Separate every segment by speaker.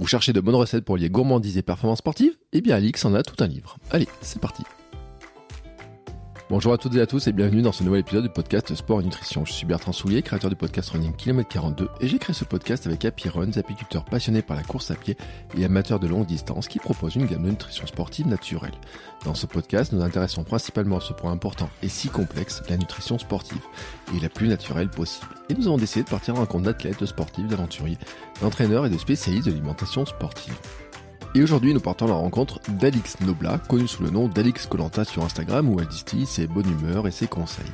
Speaker 1: Vous cherchez de bonnes recettes pour lier gourmandise et performance sportive? Eh bien, Alix en a tout un livre. Allez, c'est parti. Bonjour à toutes et à tous et bienvenue dans ce nouvel épisode du podcast Sport et Nutrition. Je suis Bertrand Soulier, créateur du podcast Running Km 42 et j'ai créé ce podcast avec Happy Runs, apiculteurs passionnés par la course à pied et amateurs de longue distance qui proposent une gamme de nutrition sportive naturelle. Dans ce podcast, nous intéressons principalement à ce point important et si complexe, la nutrition sportive, et la plus naturelle possible. Et nous avons décidé de partir en compte d'athlètes, de sportifs, d'aventuriers, d'entraîneurs et de spécialistes de l'alimentation sportive. Et aujourd'hui, nous partons à la rencontre d'Alix Nobla, connu sous le nom d'Alix Colanta sur Instagram, où elle distille ses bonnes humeurs et ses conseils.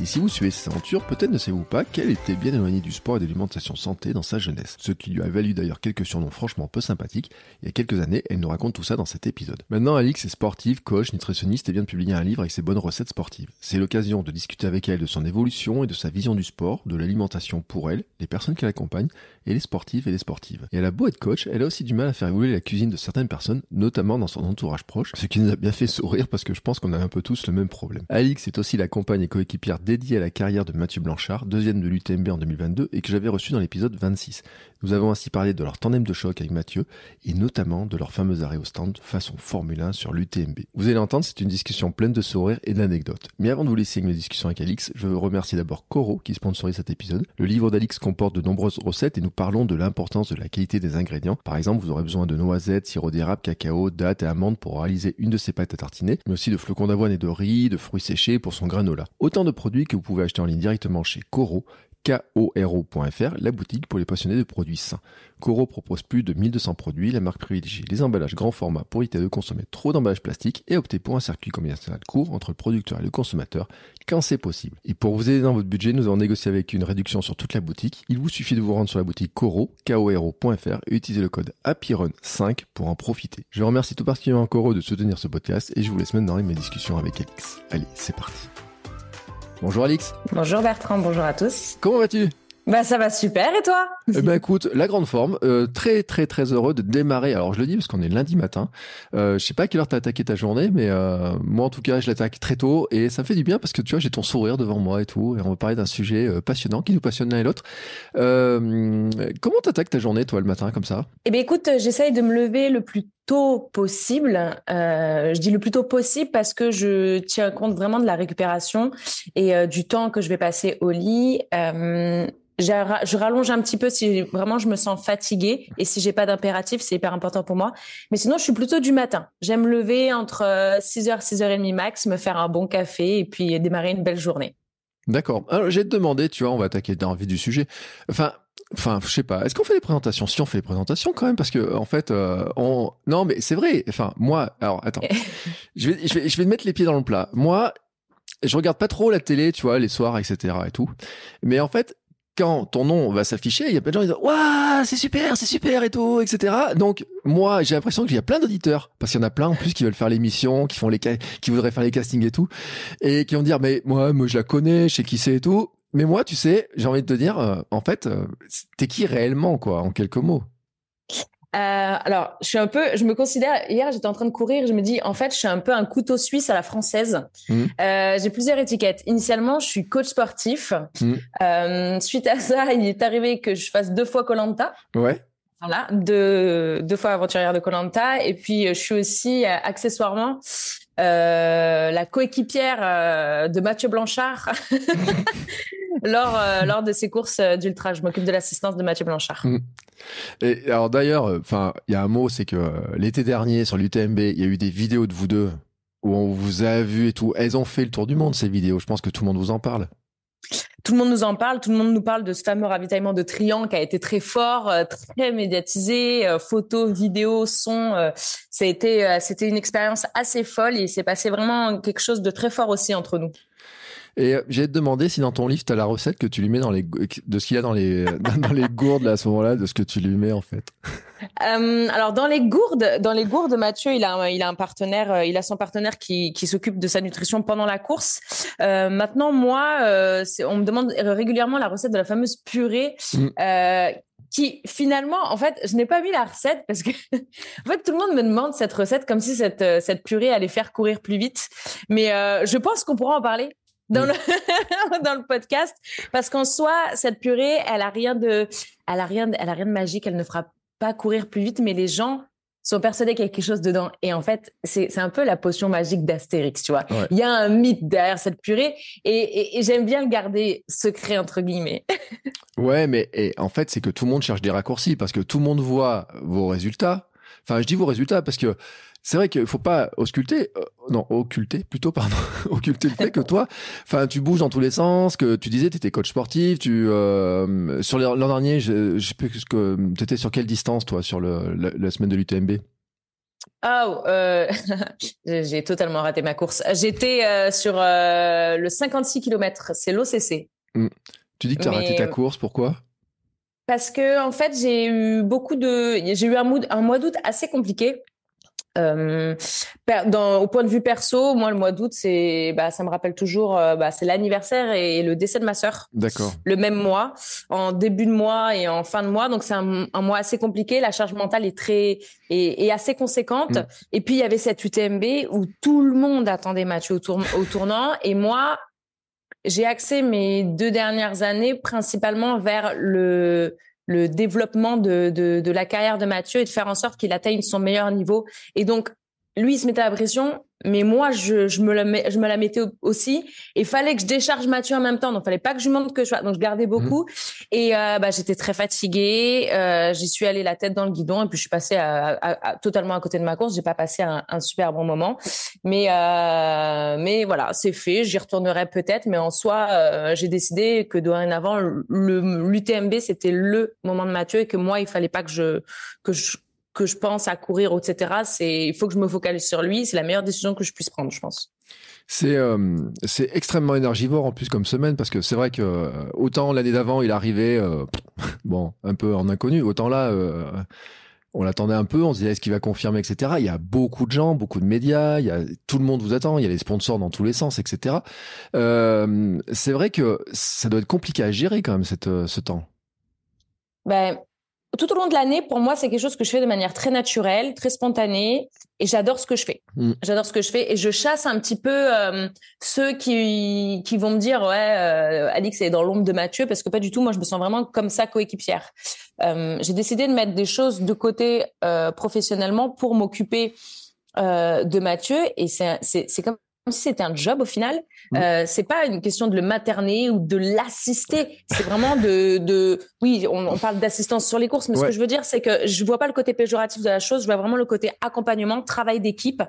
Speaker 1: Et si vous suivez ses aventures, peut-être ne savez-vous pas qu'elle était bien éloignée du sport et de l'alimentation santé dans sa jeunesse. Ce qui lui a valu d'ailleurs quelques surnoms franchement peu sympathiques. Il y a quelques années, elle nous raconte tout ça dans cet épisode. Maintenant, Alix est sportive, coach, nutritionniste et vient de publier un livre avec ses bonnes recettes sportives. C'est l'occasion de discuter avec elle de son évolution et de sa vision du sport, de l'alimentation pour elle, les personnes qui l'accompagnent et les sportifs et les sportives. Et elle a beau être coach, elle a aussi du mal à faire évoluer la cuisine de certaines personnes, notamment dans son entourage proche, ce qui nous a bien fait sourire parce que je pense qu'on a un peu tous le même problème. Alix est aussi la compagne et coéquipière dédiée à la carrière de Mathieu Blanchard, deuxième de l'UTMB en 2022 et que j'avais reçu dans l'épisode 26. Nous avons ainsi parlé de leur tandem de choc avec Mathieu et notamment de leur fameux arrêt au stand façon Formule 1 sur l'UTMB. Vous allez l'entendre, c'est une discussion pleine de sourires et d'anecdotes. Mais avant de vous laisser avec mes discussions avec Alix, je veux remercier d'abord Coro qui sponsorise cet épisode. Le livre d'Alix comporte de nombreuses recettes et nous parlons de l'importance de la qualité des ingrédients. Par exemple, vous aurez besoin de noisettes, sirop d'érable, cacao, dattes et amandes pour réaliser une de ces pâtes à tartiner, mais aussi de flocons d'avoine et de riz, de fruits séchés pour son granola. Autant de produits que vous pouvez acheter en ligne directement chez Coro, koro.fr, la boutique pour les passionnés de produits sains. Coro propose plus de 1200 produits, la marque privilégie les emballages grand format pour éviter de consommer trop d'emballages plastiques et opter pour un circuit commercial court entre le producteur et le consommateur quand c'est possible. Et pour vous aider dans votre budget, nous avons négocié avec une réduction sur toute la boutique. Il vous suffit de vous rendre sur la boutique Coro, koro.fr et utiliser le code HAPPYRUN5 pour en profiter. Je remercie tout particulièrement Coro de soutenir ce podcast et je vous laisse maintenant avec mes discussions avec Alix. Allez, c'est parti. Bonjour Alix.
Speaker 2: Bonjour Bertrand, bonjour à tous.
Speaker 1: Comment vas-tu?
Speaker 2: Bah ça va super et toi?
Speaker 1: Eh ben écoute, la grande forme, euh, très très très heureux de démarrer. Alors je le dis parce qu'on est lundi matin. Euh, je sais pas à quelle heure t'as attaqué ta journée, mais euh, moi en tout cas je l'attaque très tôt et ça me fait du bien parce que tu vois j'ai ton sourire devant moi et tout et on va parler d'un sujet euh, passionnant qui nous passionne l'un et l'autre. Comment t'attaques ta journée toi le matin comme ça?
Speaker 2: Eh ben écoute, j'essaye de me lever le plus tôt possible. Euh, je dis le plus tôt possible parce que je tiens compte vraiment de la récupération et euh, du temps que je vais passer au lit. Euh, je rallonge un petit peu si vraiment je me sens fatiguée et si j'ai pas d'impératif, c'est hyper important pour moi. Mais sinon, je suis plutôt du matin. J'aime lever entre 6h, 6h30 max, me faire un bon café et puis démarrer une belle journée.
Speaker 1: D'accord. Alors, j'ai demandé, tu vois, on va attaquer dans la vie du sujet. Enfin, Enfin, je sais pas. Est-ce qu'on fait les présentations? Si on fait les présentations, quand même, parce que en fait, euh, on. Non, mais c'est vrai. Enfin, moi, alors attends, je vais, je vais, je vais mettre les pieds dans le plat. Moi, je regarde pas trop la télé, tu vois, les soirs, etc. et tout. Mais en fait, quand ton nom va s'afficher, il y a plein de gens qui disent waouh c'est super, c'est super et tout, etc. Donc moi j'ai l'impression qu'il y a plein d'auditeurs parce qu'il y en a plein en plus qui veulent faire l'émission, qui font les qui voudraient faire les castings et tout, et qui vont dire mais moi moi je la connais, je sais qui c'est et tout. Mais moi tu sais j'ai envie de te dire euh, en fait euh, t'es qui réellement quoi en quelques mots?
Speaker 2: Euh, alors, je suis un peu, je me considère. Hier, j'étais en train de courir. Je me dis, en fait, je suis un peu un couteau suisse à la française. Mmh. Euh, j'ai plusieurs étiquettes. Initialement, je suis coach sportif. Mmh. Euh, suite à ça, il est arrivé que je fasse deux fois Colanta.
Speaker 1: Ouais.
Speaker 2: Voilà, deux, deux fois aventurière de Colanta. Et puis, je suis aussi accessoirement la coéquipière de Mathieu Blanchard lors, euh, lors de ses courses d'ultra. Je m'occupe de l'assistance de Mathieu Blanchard.
Speaker 1: Mmh. Et alors d'ailleurs, enfin, il y a un mot, c'est que l'été dernier sur l'UTMB, il y a eu des vidéos de vous deux où on vous a vu et tout. Elles ont fait le tour du monde ces vidéos. Je pense que tout le monde vous en parle.
Speaker 2: Tout le monde nous en parle, tout le monde nous parle de ce fameux ravitaillement de Trian qui a été très fort, très médiatisé, photos, vidéos, sons. c'était une expérience assez folle et il s'est passé vraiment quelque chose de très fort aussi entre nous.
Speaker 1: Et euh, j'ai te demandé si dans ton livre, tu as la recette que tu lui mets dans les, de ce qu'il y a dans les, dans les gourdes là, à ce moment-là, de ce que tu lui mets en fait.
Speaker 2: Euh, alors dans les gourdes, dans les gourdes, Mathieu, il a, il a un partenaire, euh, il a son partenaire qui, qui s'occupe de sa nutrition pendant la course. Euh, maintenant, moi, euh, on me demande régulièrement la recette de la fameuse purée. Mm. Euh, qui finalement, en fait, je n'ai pas mis la recette parce que, en fait, tout le monde me demande cette recette comme si cette, cette purée allait faire courir plus vite. Mais euh, je pense qu'on pourra en parler dans le dans le podcast parce qu'en soi cette purée elle a rien de elle a rien elle a rien de magique elle ne fera pas courir plus vite, mais les gens sont persuadés qu'il y a quelque chose dedans. Et en fait, c'est un peu la potion magique d'Astérix, tu vois. Il y a un mythe derrière cette purée et, j'aime bien le garder secret, entre guillemets.
Speaker 1: ouais, mais en fait, c'est que tout le monde cherche des raccourcis parce que tout le monde voit vos résultats. Enfin, je dis vos résultats parce que c'est vrai qu'il faut pas ausculter, euh, non, occulter plutôt, pardon, occulter le fait que toi, enfin, tu bouges dans tous les sens, que tu disais, tu étais coach sportif, tu, euh, sur l'an dernier, je, je sais plus que, tu étais sur quelle distance, toi, sur le, la, semaine de l'UTMB?
Speaker 2: Oh, euh, j'ai totalement raté ma course. J'étais euh, sur le 56 km, c'est l'OCC.
Speaker 1: Hmm. Tu dis que tu as raté ta course, pourquoi?
Speaker 2: Parce que en fait, j'ai eu beaucoup de, j'ai eu un, un mois d'août assez compliqué. Euh, dans, au point de vue perso, moi, le mois d'août, c'est, bah, ça me rappelle toujours, euh, bah, c'est l'anniversaire et le décès de ma sœur.
Speaker 1: D'accord.
Speaker 2: Le même mois, en début de mois et en fin de mois. Donc, c'est un, un mois assez compliqué. La charge mentale est très, est, est assez conséquente. Mm. Et puis, il y avait cette UTMB où tout le monde attendait Mathieu au, tour, au tournant. Et moi, j'ai axé mes deux dernières années principalement vers le, le développement de, de, de, la carrière de Mathieu et de faire en sorte qu'il atteigne son meilleur niveau. Et donc, lui, il se mettait la pression mais moi je, je me la je me la mettais aussi. Et fallait que je décharge Mathieu en même temps. Donc fallait pas que je montre que je sois. Donc je gardais beaucoup. Mmh. et euh, bah j'étais très fatiguée. Euh, j'y suis allée la tête dans le guidon. Et puis je suis passée à, à, totalement à côté de ma course. J'ai pas passé un, un, super bon moment mais euh, mais voilà c'est fait j'y retournerai peut-être mais en soi euh, j'ai décidé que dorénavant le l'UTMB c'était le moment de Mathieu et que moi il fallait pas que je que je que je pense à courir, etc. C'est, il faut que je me focalise sur lui. C'est la meilleure décision que je puisse prendre, je pense.
Speaker 1: C'est euh, c'est extrêmement énergivore en plus comme semaine parce que c'est vrai que autant l'année d'avant il arrivait bon un peu en inconnu, autant là on l'attendait un peu, on se disait est-ce qu'il va confirmer, etc. Il y a beaucoup de gens, beaucoup de médias, il y a tout le monde vous attend, il y a les sponsors dans tous les sens, etc. c'est vrai que ça doit être compliqué à gérer quand même cette, ce temps.
Speaker 2: Ben, tout au long de l'année, pour moi, c'est quelque chose que je fais de manière très naturelle, très spontanée, et j'adore ce que je fais. Mm. J'adore ce que je fais, et je chasse un petit peu euh, ceux qui qui vont me dire ouais, euh, Alix est dans l'ombre de Mathieu, parce que pas du tout. Moi, je me sens vraiment comme sa coéquipière. Euh, J'ai décidé de mettre des choses de côté euh, professionnellement pour m'occuper de Mathieu, et c'est comme si c'était un job au final. Mmh. Euh, c'est pas une question de le materner ou de l'assister. C'est vraiment de, de, oui, on, parle d'assistance sur les courses, mais ce que je veux dire, c'est que je vois pas le côté péjoratif de la chose. Je vois vraiment le côté accompagnement, travail d'équipe.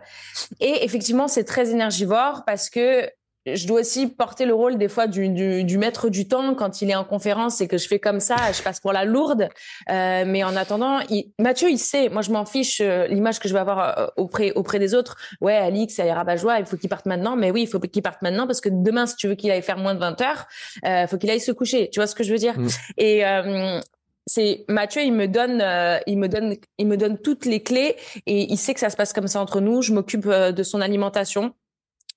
Speaker 2: Et effectivement, c'est très énergivore parce que je dois aussi porter le rôle des fois du, du, du, maître du temps quand il est en conférence et que je fais comme ça, je passe pour la lourde. Euh, mais en attendant, il, Mathieu, il sait. Moi, je m'en fiche euh, l'image que je vais avoir euh, auprès auprès des autres. Ouais, Alix, ça ira joie. Il faut qu'il parte maintenant. Mais oui, il faut qu'il parte maintenant parce que demain, si tu veux qu'il aille faire moins de 20 heures, euh, faut qu'il aille se coucher. Tu vois ce que je veux dire? Mm. Et euh, c'est Mathieu, il me donne, euh, il me donne, il me donne toutes les clés et il sait que ça se passe comme ça entre nous. Je m'occupe de son alimentation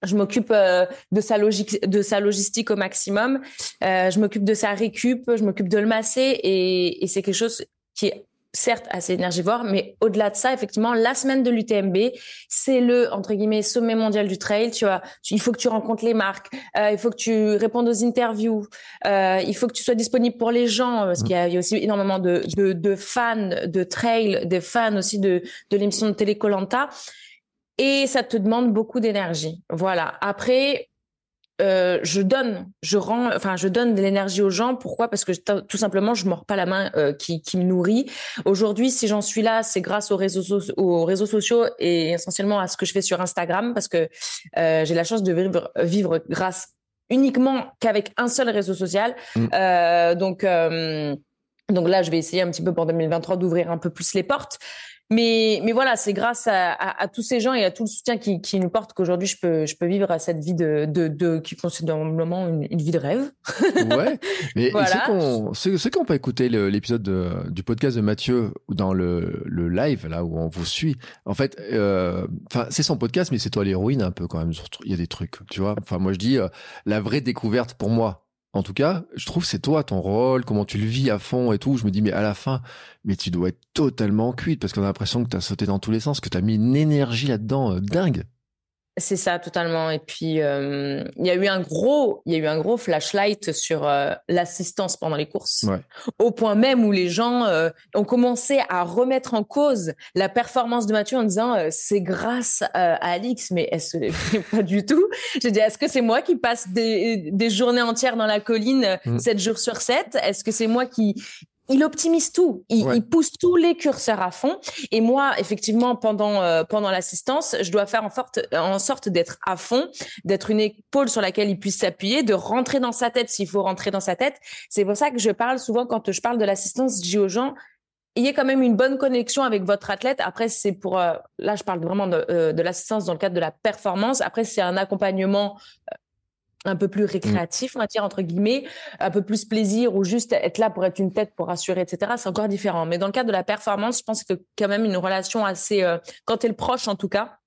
Speaker 2: je m'occupe euh, de sa logique, de sa logistique au maximum. Euh, je m'occupe de sa récup, je m'occupe de le masser et, et c'est quelque chose qui est certes assez énergivore, mais au-delà de ça, effectivement, la semaine de l'UTMB, c'est le entre guillemets sommet mondial du trail. Tu vois, il faut que tu rencontres les marques, euh, il faut que tu répondes aux interviews, euh, il faut que tu sois disponible pour les gens parce qu'il y, a aussi énormément de, de, de, fans de trail, des fans aussi de, de l'émission de télé Colanta et ça te demande beaucoup d'énergie. Voilà. Après, euh, je donne, je rends, enfin, je donne de l'énergie aux gens. Pourquoi? Parce que tout simplement, je mords pas la main euh, qui, qui me nourrit. Aujourd'hui, si j'en suis là, c'est grâce aux réseaux, aux réseaux sociaux et essentiellement à ce que je fais sur Instagram, parce que euh, j'ai la chance de vivre, vivre grâce uniquement qu'avec un seul réseau social. Mm. Donc donc là, je vais essayer un petit peu pour 2023 d'ouvrir un peu plus les portes. Mais, mais voilà, c'est grâce à, à, à, tous ces gens et à tout le soutien qui, qui nous portent qu'aujourd'hui je peux, je peux vivre à cette vie de, de, de qui considère moment une, une, vie de rêve.
Speaker 1: ouais. Mais voilà. ceux, qui n'ont pas écouté l'épisode du podcast de Mathieu dans le, le live là où on vous suit, en fait, euh, c'est son podcast, mais c'est toi l'héroïne un peu quand même. Il y a des trucs, tu vois. Enfin moi je dis euh, la vraie découverte pour moi en tout cas, je trouve c'est toi ton rôle, comment tu le vis à fond et tout. Je me dis mais à la fin, mais tu dois être totalement cuite parce qu'on a l'impression que tu as sauté dans tous les sens, que tu as mis une énergie là-dedans euh, dingue.
Speaker 2: C'est ça totalement. Et puis euh, il y a eu un gros, il y a eu un gros flashlight sur euh, l'assistance pendant les courses, au point même où les gens euh, ont commencé à remettre en cause la performance de Mathieu en disant c'est grâce à Alix, mais est-ce pas du tout? J'ai dit est-ce que c'est moi qui passe des, des, journées entières dans la colline, mmh. 7 jours sur 7 Est-ce que c'est moi qui il optimise tout, il, pousse tous les curseurs à fond. Et moi, effectivement, pendant euh, pendant l'assistance, je dois faire en, sorte, en sorte d'être à fond, d'être une épaule sur laquelle il puisse s'appuyer, de rentrer dans sa tête s'il faut rentrer dans sa tête. C'est pour ça que je parle souvent quand je parle de l'assistance, je dis aux gens ayez quand même une bonne connexion avec votre athlète. Après, c'est pour euh, là, je parle vraiment de, euh, de l'assistance dans le cadre de la performance. Après, c'est un accompagnement un peu plus mmh. récréatif, on va dire, entre guillemets, un peu plus plaisir ou juste être là pour être une tête, pour assurer, etc. C'est encore différent. Mais dans le cadre de la performance, je pense que quand même une relation assez, euh, quand tu es le proche en tout cas,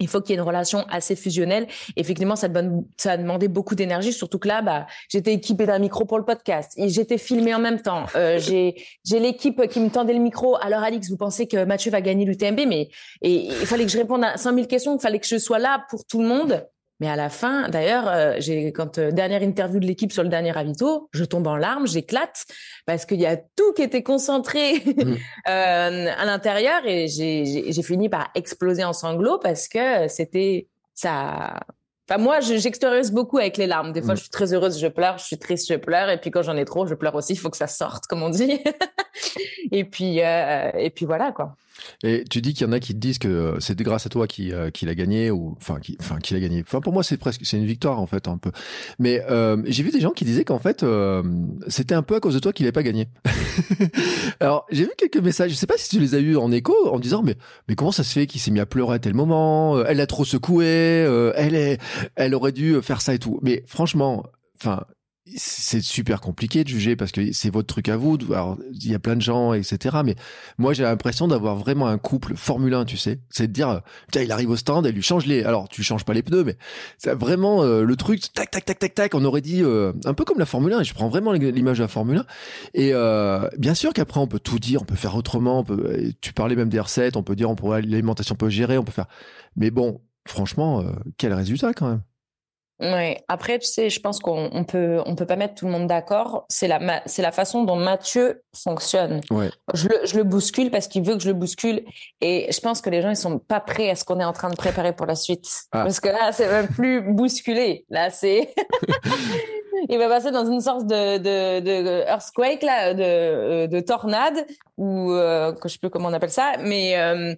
Speaker 2: il faut qu'il y ait une relation assez fusionnelle. Effectivement, ça, ça a demandé beaucoup d'énergie, surtout que là, bah, j'étais équipée d'un micro pour le podcast et j'étais filmée en même temps. Euh, j'ai, j'ai l'équipe qui me tendait le micro. Alors, Alix, vous pensez que Mathieu va gagner l'UTMB, mais et, il fallait que je réponde à 100 000 questions, il fallait que je sois là pour tout le monde. Mais à la fin, d'ailleurs, euh, j'ai quand euh, dernière interview de l'équipe sur le dernier ravito, je tombe en larmes, j'éclate parce qu'il y a tout qui était concentré mmh. euh, à l'intérieur et j'ai fini par exploser en sanglots parce que c'était ça. Enfin, moi, j'extériorise beaucoup avec les larmes. Des fois, mmh. je suis très heureuse, je pleure, je suis triste, je pleure, et puis quand j'en ai trop, je pleure aussi. Il faut que ça sorte, comme on dit. et puis, et puis voilà quoi.
Speaker 1: Et tu dis qu'il y en a qui te disent que c'est grâce à toi qu'il euh, a gagné ou enfin qui enfin qu'il a gagné. Enfin pour moi c'est presque c'est une victoire en fait un peu. Mais euh, j'ai vu des gens qui disaient qu'en fait euh, c'était un peu à cause de toi qu'il n'avait pas gagné. Alors j'ai vu quelques messages. Je sais pas si tu les as eu en écho en disant mais mais comment ça se fait qu'il s'est mis à pleurer à tel moment Elle a trop secoué. elle est elle aurait dû faire ça et tout. Mais franchement enfin c'est super compliqué de juger parce que c'est votre truc à vous. Alors, il y a plein de gens, etc. Mais moi, j'ai l'impression d'avoir vraiment un couple Formule 1, tu sais. C'est de dire, tiens, il arrive au stand, elle lui change les. Alors, tu changes pas les pneus, mais c'est vraiment euh, le truc, tac, tac, tac, tac, tac. On aurait dit euh, un peu comme la Formule 1. Et je prends vraiment l'image de la Formule 1. Et euh, bien sûr qu'après, on peut tout dire, on peut faire autrement. Tu parlais même des recettes, on peut dire, on pourrait l'alimentation peut gérer, on peut faire. Mais bon, franchement, quel résultat quand même.
Speaker 2: Oui. Après, tu sais, je pense qu'on peut, on peut pas mettre tout le monde d'accord. C'est la, c'est la façon dont Mathieu fonctionne.
Speaker 1: Ouais.
Speaker 2: Je le, je le bouscule parce qu'il veut que je le bouscule. Et je pense que les gens, ils sont pas prêts à ce qu'on est en train de préparer pour la suite. Ah. Parce que là, c'est même plus bousculé. Là, c'est, il va passer dans une sorte de, de, de earthquake, là, de, de tornade, ou, euh, je sais plus comment on appelle ça. Mais, euh,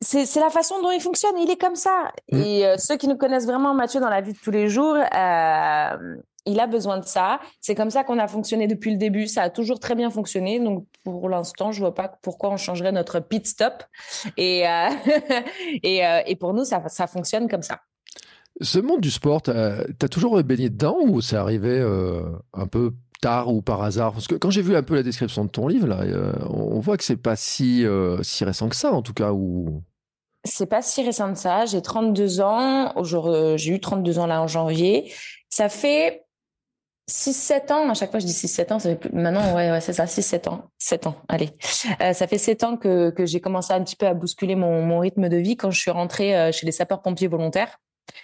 Speaker 2: c'est la façon dont il fonctionne. Il est comme ça. Mm. Et euh, ceux qui nous connaissent vraiment Mathieu dans la vie de tous les jours, euh, il a besoin de ça. C'est comme ça qu'on a fonctionné depuis le début. Ça a toujours très bien fonctionné. Donc pour l'instant, je vois pas pourquoi on changerait notre pit stop. Et euh, et, et, pour nous, ça, ça fonctionne comme ça.
Speaker 1: Ce monde du sport, tu as, toujours baigné dedans ou c'est arrivé un peu tard ou par hasard Parce que quand j'ai vu un peu la description de ton livre, là, on voit que c'est pas si, si récent que ça, en tout cas. Ou...
Speaker 2: C'est pas si récent que ça. J'ai 32 ans. Euh, j'ai eu 32 ans là en janvier. Ça fait 6-7 ans, à chaque fois je dis 6-7 ans, ça fait plus... maintenant ouais, ouais c'est ça, 6-7 ans, 7 ans, allez. Euh, ça fait 7 ans que, que j'ai commencé un petit peu à bousculer mon, mon rythme de vie quand je suis rentrée euh, chez les sapeurs-pompiers volontaires.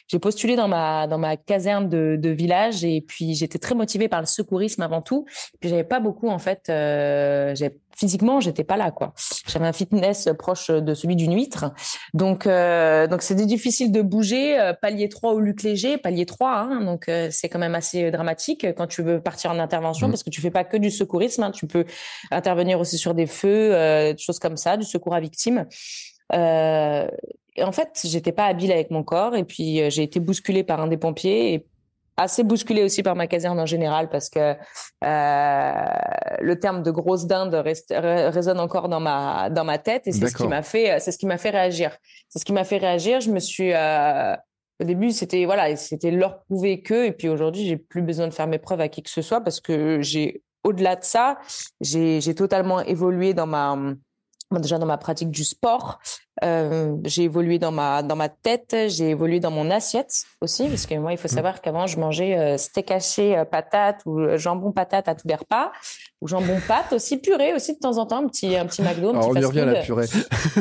Speaker 2: J'ai postulé dans ma dans ma caserne de, de village et puis j'étais très motivée par le secourisme avant tout. Puis j'avais pas beaucoup en fait. Euh, physiquement, j'étais pas là quoi. J'avais un fitness proche de celui d'une huître, donc euh, donc c'était difficile de bouger. Euh, palier 3 au luc léger, palier 3, hein, donc euh, c'est quand même assez dramatique quand tu veux partir en intervention mmh. parce que tu fais pas que du secourisme, hein, tu peux intervenir aussi sur des feux, euh, des choses comme ça, du secours à victimes. Euh, et en fait, j'étais pas habile avec mon corps et puis euh, j'ai été bousculée par un des pompiers et assez bousculée aussi par ma caserne en général parce que euh, le terme de grosse dinde résonne encore dans ma dans ma tête et c'est ce qui m'a fait c'est ce qui m'a fait réagir. C'est ce qui m'a fait réagir. Je me suis euh, au début c'était voilà c'était leur prouver que et puis aujourd'hui j'ai plus besoin de faire mes preuves à qui que ce soit parce que j'ai au-delà de ça j'ai j'ai totalement évolué dans ma déjà dans ma pratique du sport, euh, j'ai évolué dans ma dans ma tête, j'ai évolué dans mon assiette aussi parce que moi il faut mmh. savoir qu'avant je mangeais euh, steak haché euh, patate ou jambon patate à tous les repas. ou jambon pâte aussi, purée aussi de temps en temps, un petit, un petit McDo. Un
Speaker 1: Alors,
Speaker 2: petit
Speaker 1: on y revient à la purée.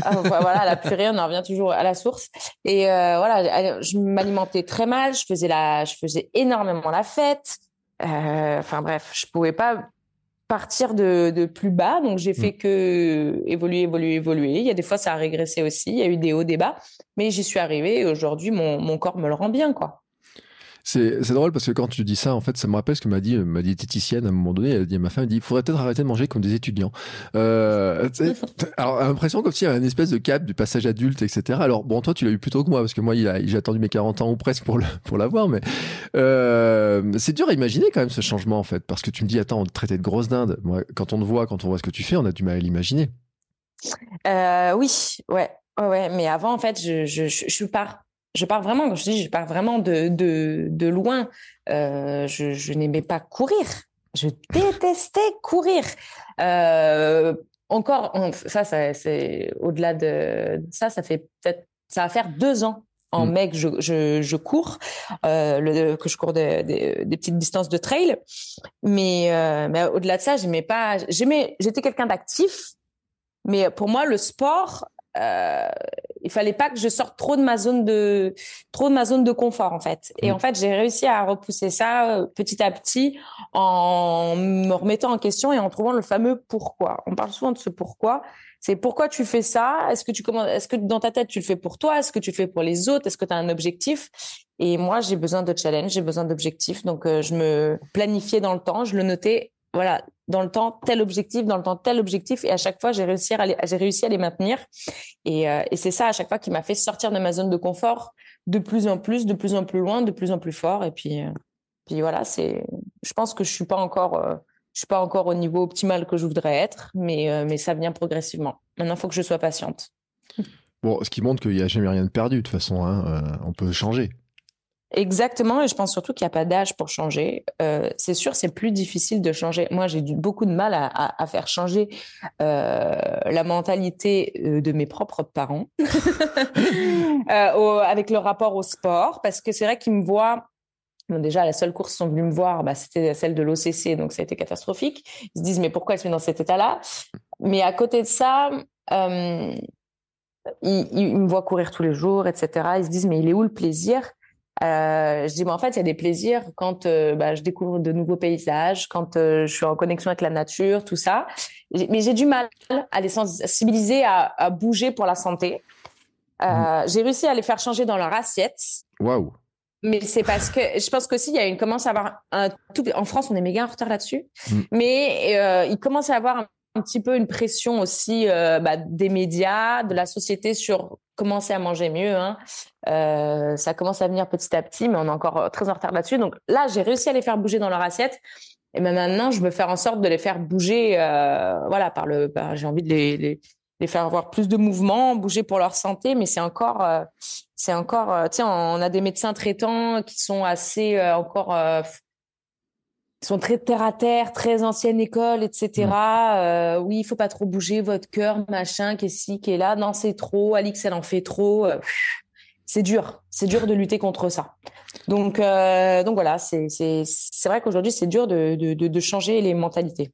Speaker 2: Ah, voilà, la purée, on en revient toujours à la source. Et euh, voilà, je m'alimentais très mal, je faisais, la, je faisais énormément la fête. Euh, enfin bref, je pouvais pas partir de, de plus bas, donc j'ai fait mm. que évoluer, évoluer, évoluer. Il y a des fois, ça a régressé aussi, il y a eu des hauts, des bas, mais j'y suis arrivée et aujourd'hui, mon, mon corps me le rend bien, quoi.
Speaker 1: C'est drôle parce que quand tu dis ça, en fait, ça me rappelle ce que m'a dit ma diététicienne à un moment donné. Elle a dit à ma femme, elle dit, il faudrait peut-être arrêter de manger comme des étudiants. Euh, alors, l'impression comme s'il y avait une espèce de cap du passage adulte, etc. Alors, bon, toi, tu l'as eu plus tôt que moi parce que moi, j'ai attendu mes 40 ans ou presque pour l'avoir, mais euh, c'est dur à imaginer quand même ce changement, en fait, parce que tu me dis, attends, on te traitait de grosse dinde. Moi, quand on te voit, quand on voit ce que tu fais, on a du mal à l'imaginer.
Speaker 2: Euh, oui, ouais, ouais, mais avant, en fait, je, je, je, je pars je pars vraiment, quand je dis, je pars vraiment de, de, de loin. Euh, je, je n'aimais pas courir. Je détestais courir. Euh, encore, ça, ça c'est au-delà de ça, ça fait peut-être, ça va faire deux ans en mm. mai que je, je, je cours, euh, le, que je cours des, des, petites distances de trail. Mais, euh, mais au-delà de ça, j'aimais pas, j'aimais, j'étais quelqu'un d'actif. Mais pour moi, le sport, euh, il fallait pas que je sorte trop de ma zone de trop de ma zone de confort en fait. Et mm. en fait, j'ai réussi à repousser ça euh, petit à petit en me remettant en question et en trouvant le fameux pourquoi. On parle souvent de ce pourquoi. C'est pourquoi tu fais ça? Est-ce que tu commences Est-ce que dans ta tête tu le fais pour toi? Est-ce que tu le fais pour les autres? Est-ce que tu as un objectif? Et moi, j'ai besoin de challenge, j'ai besoin d'objectifs. Donc, euh, je me planifiais dans le temps, je le notais. Voilà, dans le temps tel objectif, dans le temps tel objectif, et à chaque fois j'ai réussi à les, maintenir. Et, euh, et c'est ça à chaque fois qui m'a fait sortir de ma zone de confort de plus en plus, de plus en plus loin, de plus en plus fort. Et puis, euh, puis voilà, c'est. Je pense que je suis pas encore, euh, suis pas encore au niveau optimal que je voudrais être, mais mais ça vient progressivement. Maintenant, il faut que je sois patiente.
Speaker 1: Bon, ce qui montre qu'il n'y a jamais rien de perdu de toute façon. Hein, on peut changer.
Speaker 2: Exactement, et je pense surtout qu'il n'y a pas d'âge pour changer. Euh, c'est sûr, c'est plus difficile de changer. Moi, j'ai beaucoup de mal à, faire changer euh, la mentalité euh, de mes propres parents avec le rapport au sport, parce que c'est vrai qu'ils me voient. Déjà, la seule course qu'ils sont venus me voir, bah, c'était celle de l'OCC, donc ça a été catastrophique. Ils se disent, mais pourquoi elle se met dans cet état-là? Mais à côté de ça, ils me voient courir tous les jours, etc. Ils se disent, mais il est où le plaisir? Euh, je dis, mais en fait, il y a des plaisirs quand euh, bah, je découvre de nouveaux paysages, quand euh, je suis en connexion avec la nature, tout ça. Mais j'ai du mal à les sensibiliser à, à bouger pour la santé. Mmh. J'ai réussi à les faire changer dans leur assiette.
Speaker 1: Waouh!
Speaker 2: Mais c'est parce que je pense qu'aussi il y a une commence à avoir un tout en France on est méga en retard là-dessus, mmh. mais il commence à avoir un un petit peu une pression aussi euh, bah, des médias, de la société sur commencer à manger mieux. Hein. Euh, ça commence à venir petit à petit, mais on est encore euh, très en retard là-dessus. Donc là, j'ai réussi à les faire bouger dans leur assiette. Et ben maintenant, je veux faire en sorte de les faire bouger, voilà, par le. Bah, j'ai envie de les, les, faire avoir plus de mouvement, bouger pour leur santé, mais c'est encore, c'est encore. Tu on a des médecins traitants qui sont assez encore sont très terre à terre, très ancienne école, etc. Mm. Euh, oui, il faut pas trop bouger votre cœur, machin, qui est ci, qui est là. Non, c'est trop. Alix, elle en fait trop. Euh, c'est dur, c'est dur de lutter contre ça. Donc, euh, donc voilà, c'est vrai qu'aujourd'hui, c'est dur de, de, de changer les mentalités.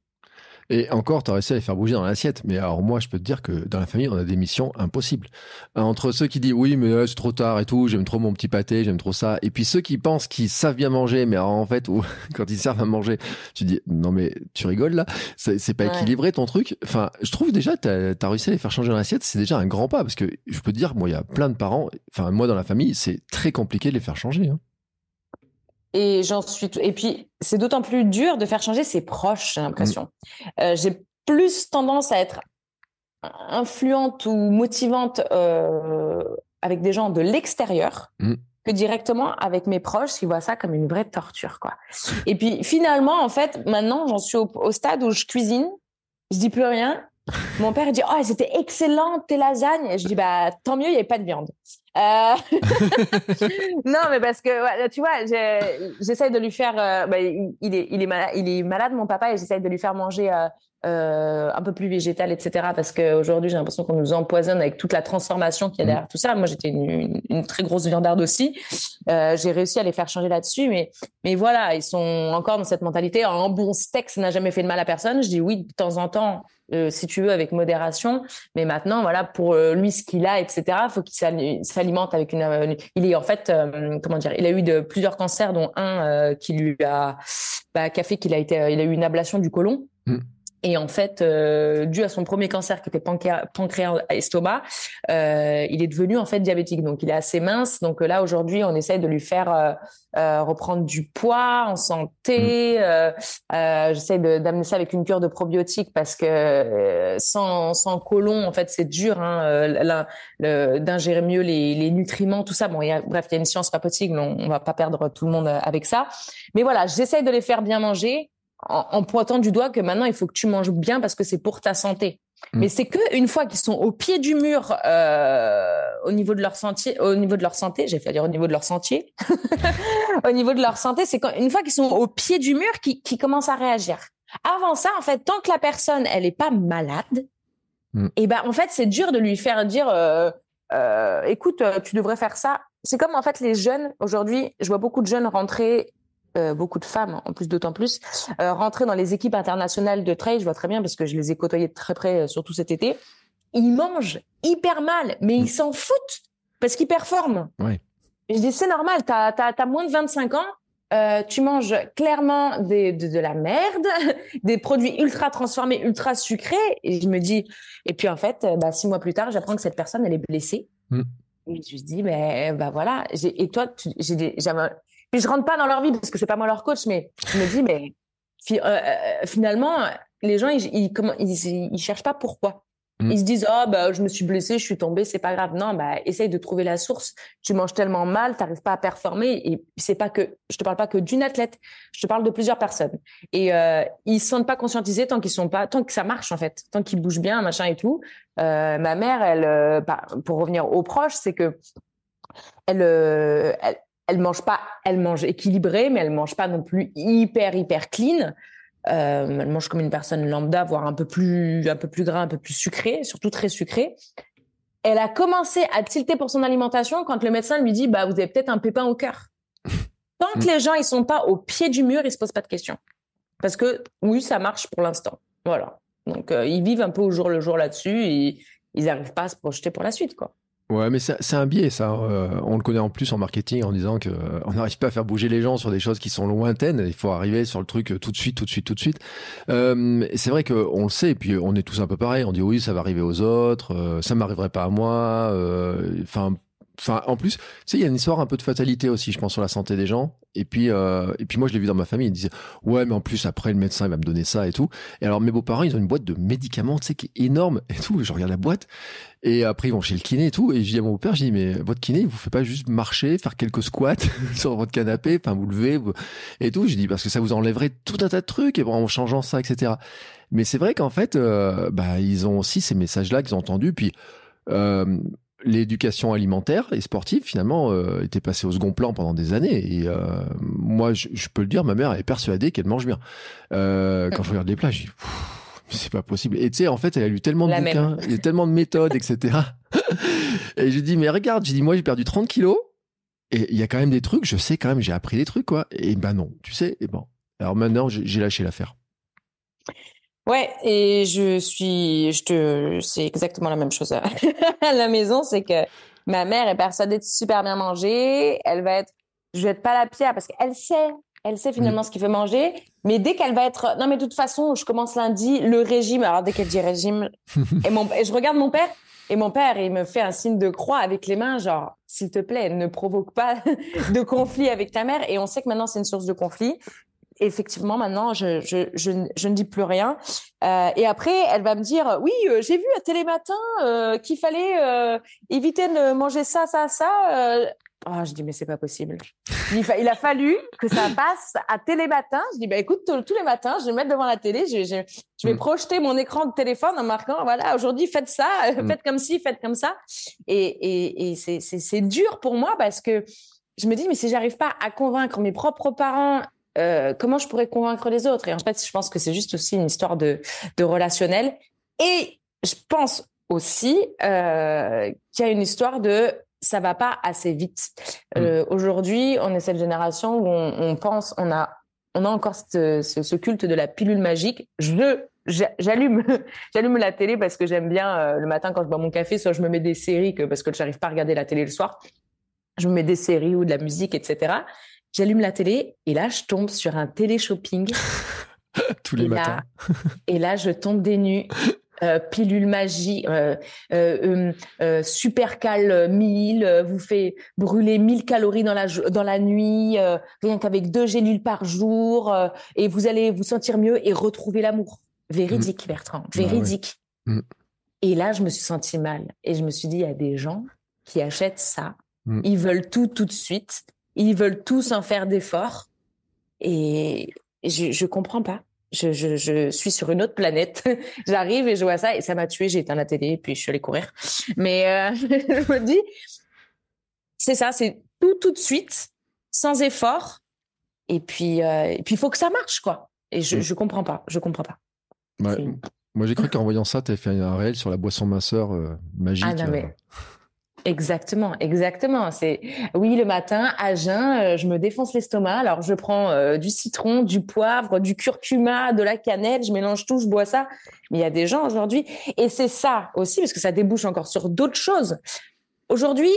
Speaker 1: Et encore, tu as réussi à les faire bouger dans l'assiette. Mais alors, moi, je peux te dire que dans la famille, on a des missions impossibles. Entre ceux qui disent oui, mais euh, c'est trop tard et tout, j'aime trop mon petit pâté, j'aime trop ça. Et puis ceux qui pensent qu'ils savent bien manger, mais en fait, quand ils servent à manger, tu dis non, mais tu rigoles là, c'est pas équilibré ton truc? Enfin, je trouve déjà, tu as, réussi à les faire changer dans l'assiette, c'est déjà un grand pas. Parce que je peux te dire, moi, il y a plein de parents, enfin, moi, dans la famille, c'est très compliqué de les faire changer. Hein.
Speaker 2: Et j'en suis. Et puis, c'est d'autant plus dur de faire changer ses proches, j'ai l'impression. Mm. Euh, j'ai plus tendance à être influente ou motivante euh, avec des gens de l'extérieur mm. que directement avec mes proches qui voient ça comme une vraie torture, quoi. Et puis, finalement, en fait, maintenant, j'en suis au, stade où je cuisine, je dis plus rien. Mon père dit, oh, c'était excellent tes lasagnes. Et je dis, bah, tant mieux, il n'y avait pas de viande. non, mais parce que tu vois, j'essaie de lui faire. Bah, il, est, il, est malade, il est malade, mon papa, et j'essaie de lui faire manger euh, un peu plus végétal, etc. Parce qu'aujourd'hui, j'ai l'impression qu'on nous empoisonne avec toute la transformation qu'il y a derrière tout ça. Moi, j'étais une, une, très grosse viandarde aussi. Euh, j'ai réussi à les faire changer là-dessus, mais mais voilà, ils sont encore dans cette mentalité. Un bon steak, ça n'a jamais fait de mal à personne. Je dis oui de temps en temps, euh, si tu veux, avec modération. Mais maintenant, voilà, pour euh, lui, ce qu'il a, etc. Faut qu'il s'alimente avec une, euh, Il est en fait, comment dire, il a eu de plusieurs cancers, dont un qui lui a, bah, qui a fait qu'il a été, il a eu une ablation du côlon. Mm. Et en fait, euh, dû à son premier cancer qui était pancréas, estomac, euh, il est devenu en fait diabétique. Donc, il est assez mince. Donc là, aujourd'hui, on essaye de lui faire euh, euh reprendre du poids en santé. Mm. Euh, J'essaie d'amener ça avec une cure de probiotiques parce que sans, sans colon, en fait, c'est dur hein, d'ingérer mieux les, les, nutriments, tout ça. Bon, y a, bref, il y a une science pas possible. On, on va pas perdre tout le monde avec ça. Mais voilà, j'essaie de les faire bien manger en, pointant du doigt que maintenant il faut que tu manges bien parce que c'est pour ta santé. Mm. Mais c'est que une fois qu'ils sont au pied du mur, euh, au niveau de leur sentier, au niveau de leur santé, j'ai fait dire au niveau de leur sentier, au niveau de leur santé, c'est une fois qu'ils sont au pied du mur qui qui commencent à réagir. Avant ça, en fait, tant que la personne elle est pas malade, mm. et eh ben en fait c'est dur de lui faire dire, euh, euh, écoute, tu devrais faire ça. C'est comme en fait les jeunes aujourd'hui, je vois beaucoup de jeunes rentrer euh, beaucoup de femmes, en plus d'autant plus, euh, rentrer dans les équipes internationales de trail. Je vois très bien parce que je les ai côtoyées de très près, euh, surtout cet été. Ils mangent hyper mal, mais ils mm. s'en foutent parce qu'ils performent. je dis c'est normal. T'as as, moins de 25 ans. tu manges clairement des, de, la merde, des produits ultra transformés, ultra sucrés. Et je me dis, et puis en fait, bah, six mois plus tard, j'apprends que cette personne, elle est blessée. Mm. Et je me dis, mais bah voilà. Et toi, j'ai puis je rentre pas dans leur vie parce que c'est pas moi leur coach, mais je me dis, mais euh, euh, finalement, les gens, ils, ils, comment, ils, ils cherchent pas pourquoi. Mm. Ils se disent, oh, bah, je me suis blessé, je suis tombé, c'est pas grave. Non, bah, essaye de trouver la source. Tu manges tellement mal, t'arrives pas à performer. Et c'est pas que, je te parle pas que d'une athlète. Je te parle de plusieurs personnes. Et, euh, ils se sentent pas conscientisés tant qu'ils sont pas, tant que ça marche, en fait. Tant qu'ils bougent bien, machin et tout. Euh, ma mère, elle, euh, bah, pour revenir aux proches, c'est que, elle, elle, elle mange pas, elle mange équilibré, mais elle mange pas non plus hyper hyper clean. Euh, elle mange comme une personne lambda, voire un peu plus un peu plus gras, un peu plus sucré, surtout très sucré. Elle a commencé à tilter pour son alimentation quand le médecin lui dit bah vous avez peut-être un pépin au cœur. Tant que les gens ils sont pas au pied du mur, ils se posent pas de questions. Parce que oui, ça marche pour l'instant. Voilà. Donc euh, ils vivent un peu au jour le jour là-dessus et ils n'arrivent pas à se projeter pour la suite quoi.
Speaker 1: Ouais, mais c'est un biais, ça. Euh, on le connaît en plus en marketing en disant que euh, on n'arrive pas à faire bouger les gens sur des choses qui sont lointaines. Il faut arriver sur le truc euh, tout de suite, tout de suite, tout de suite. Euh, c'est vrai qu'on le sait, et puis on est tous un peu pareil. On dit oui, ça va arriver aux autres, ça m'arriverait pas à moi. Enfin, Enfin, en plus, tu sais, il y a une histoire un peu de fatalité aussi, je pense, sur la santé des gens. Et puis, euh, et puis moi, je l'ai vu dans ma famille. Ils disaient, ouais, mais en plus, après, le médecin, il va me donner ça et tout. Et alors, mes beaux-parents, ils ont une boîte de médicaments, tu sais, qui est énorme et tout. Je regarde la boîte. Et après, ils vont chez le kiné et tout. Et je dis à mon beau-père, je dis, mais votre kiné, il vous fait pas juste marcher, faire quelques squats sur votre canapé, enfin, vous levez et tout. Je dis, parce que ça vous enlèverait tout un tas de trucs et bon, en changeant ça, etc. Mais c'est vrai qu'en fait, euh, bah, ils ont aussi ces messages-là qu'ils ont entendus. Puis, euh, l'éducation alimentaire et sportive finalement euh, était passée au second plan pendant des années. Et euh, moi je, peux le dire ma mère est persuadée qu'elle mange bien. Euh, quand je regarde les plats je dis c'est pas possible. Et tu sais en fait elle a lu tellement de bouquins il y a tellement de méthodes etc et je dis mais regarde j'ai dit moi j'ai perdu 30 kilos et il y a quand même des trucs je sais quand même j'ai appris des trucs quoi. Et ben non tu sais et bon. Alors maintenant j'ai lâché l'affaire
Speaker 2: Ouais, et je suis, je te, c'est exactement la même chose à la maison, c'est que ma mère est persuadée de super bien manger. Elle va être, je vais être pas la pierre parce qu'elle sait, elle sait finalement mm. ce qu'il veut manger. Mais dès qu'elle va être, non mais de toute façon, je commence lundi le régime. Alors dès qu'elle dit régime, et mon, et je regarde mon père et mon père, il me fait un signe de croix avec les mains, genre s'il te plaît, ne provoque pas de conflit avec ta mère. Et on sait que maintenant c'est une source de conflit. Effectivement, maintenant, je, je, je, je, ne dis plus rien. Euh, et après, elle va me dire, oui, euh, j'ai vu à Télématin euh, qu'il fallait éviter de manger ça, ça, ça. Oh, je dis, mais c'est pas possible. Il, il, a fallu que ça passe à Télématin. Je dis, bah, écoute, tous les matins, je vais me mettre devant la télé, je, je, je vais mm. projeter mon écran de téléphone en marquant, voilà, aujourd'hui, faites ça, mm. faites comme ci, faites comme ça. Et, et, et c'est dur pour moi parce que je me dis, mais si j'arrive pas à convaincre mes propres parents euh, comment je pourrais convaincre les autres Et en fait, je pense que c'est juste aussi une histoire de, de relationnel. Et je pense aussi euh, qu'il y a une histoire de ça va pas assez vite. Mm. Euh, Aujourd'hui, on est cette génération où on, on, pense, on a, on a encore ce, ce, culte de la pilule magique. Je j'allume j'allume la télé parce que j'aime bien euh, le matin quand je bois mon café soit je me mets des séries que parce que je n'arrive pas à regarder la télé le soir je me mets des séries ou de la musique etc J'allume la télé et là, je tombe sur un télé-shopping.
Speaker 1: Tous les matins.
Speaker 2: et là, je tombe des nues. Euh, pilule magie, euh, euh, euh super cal 1000, vous fait brûler 1000 calories dans la, dans la nuit, rien qu'avec deux gélules par jour, et vous allez vous sentir mieux et retrouver l'amour. Véridique, mm. Bertrand, bah véridique. Mm. Et là, je me suis sentie mal. Et je me suis dit, il y a des gens qui achètent ça. Mm. Ils veulent tout tout de suite. Ils veulent tous en faire d'efforts. Et je, je comprends pas. Je, je, je, suis sur une autre planète. J'arrive et je vois ça et ça m'a tué. J'ai éteint la télé et puis je suis allée courir. Mais euh, je me dis, c'est ça, c'est tout tout de suite, sans effort. Et puis, euh, et puis il faut que ça marche, quoi. Et je, mm. je comprends pas. Je comprends pas.
Speaker 1: Moi, j'ai cru qu'en voyant ça, tu avais fait un réel sur la boisson minceur euh, magique. Ah non, mais
Speaker 2: Exactement, exactement. C'est oui le matin à jeun, euh, je me défonce l'estomac. Alors je prends euh, du citron, du poivre, du curcuma, de la cannelle, je mélange tout, je bois ça. Mais il y a des gens aujourd'hui et c'est ça aussi parce que ça débouche encore sur d'autres choses. Aujourd'hui,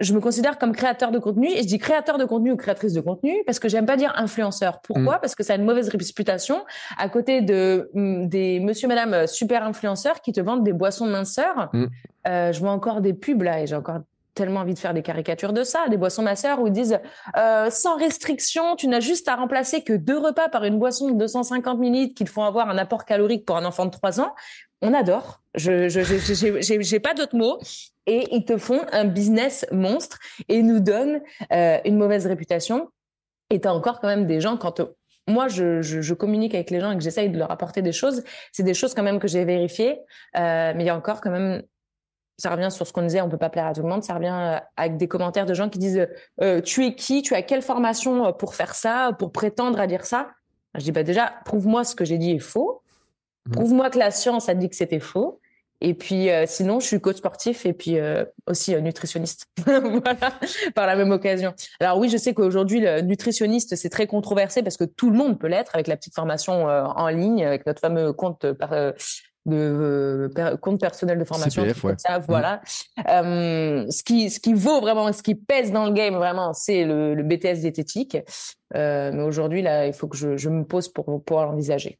Speaker 2: je me considère comme créateur de contenu et je dis créateur de contenu ou créatrice de contenu parce que j'aime pas dire influenceur. Pourquoi? Mm. Parce que ça a une mauvaise réputation à côté de mm, des monsieur madame euh, super influenceurs qui te vendent des boissons minceurs. Mm. Euh, je vois encore des pubs là et j'ai encore tellement envie de faire des caricatures de ça, des boissons minceurs où ils disent euh, sans restriction, tu n'as juste à remplacer que deux repas par une boisson de 250 ml qui te font avoir un apport calorique pour un enfant de 3 ans. On adore. Je j'ai pas d'autres mots et ils te font un business monstre et nous donnent euh, une mauvaise réputation. Et tu as encore quand même des gens, quand moi je, je, je, communique avec les gens et que j'essaye de leur apporter des choses, c'est des choses quand même que j'ai vérifiées, euh, mais il y a encore quand même, ça revient sur ce qu'on disait, on peut pas plaire à tout le monde, ça revient euh, avec des commentaires de gens qui disent euh, tu es qui, tu as quelle formation pour faire ça, pour prétendre à dire ça? Je dis bah déjà prouve-moi ce que j'ai dit est faux, mmh. prouve-moi que la science a dit que c'était faux. Et puis euh, sinon, je suis coach sportif et puis euh, aussi euh, nutritionniste. voilà, par la même occasion. Alors oui, je sais qu'aujourd'hui, le nutritionniste, c'est très controversé parce que tout le monde peut l'être avec la petite formation en ligne, avec notre fameux compte de compte personnel de formation.
Speaker 1: CPF, ouais.
Speaker 2: ça, voilà. ce qui ce qui vaut vraiment, ce qui pèse dans le game vraiment, c'est le, le, BTS diététique. mais aujourd'hui, là, il faut que je, je me pose pour pouvoir l'envisager.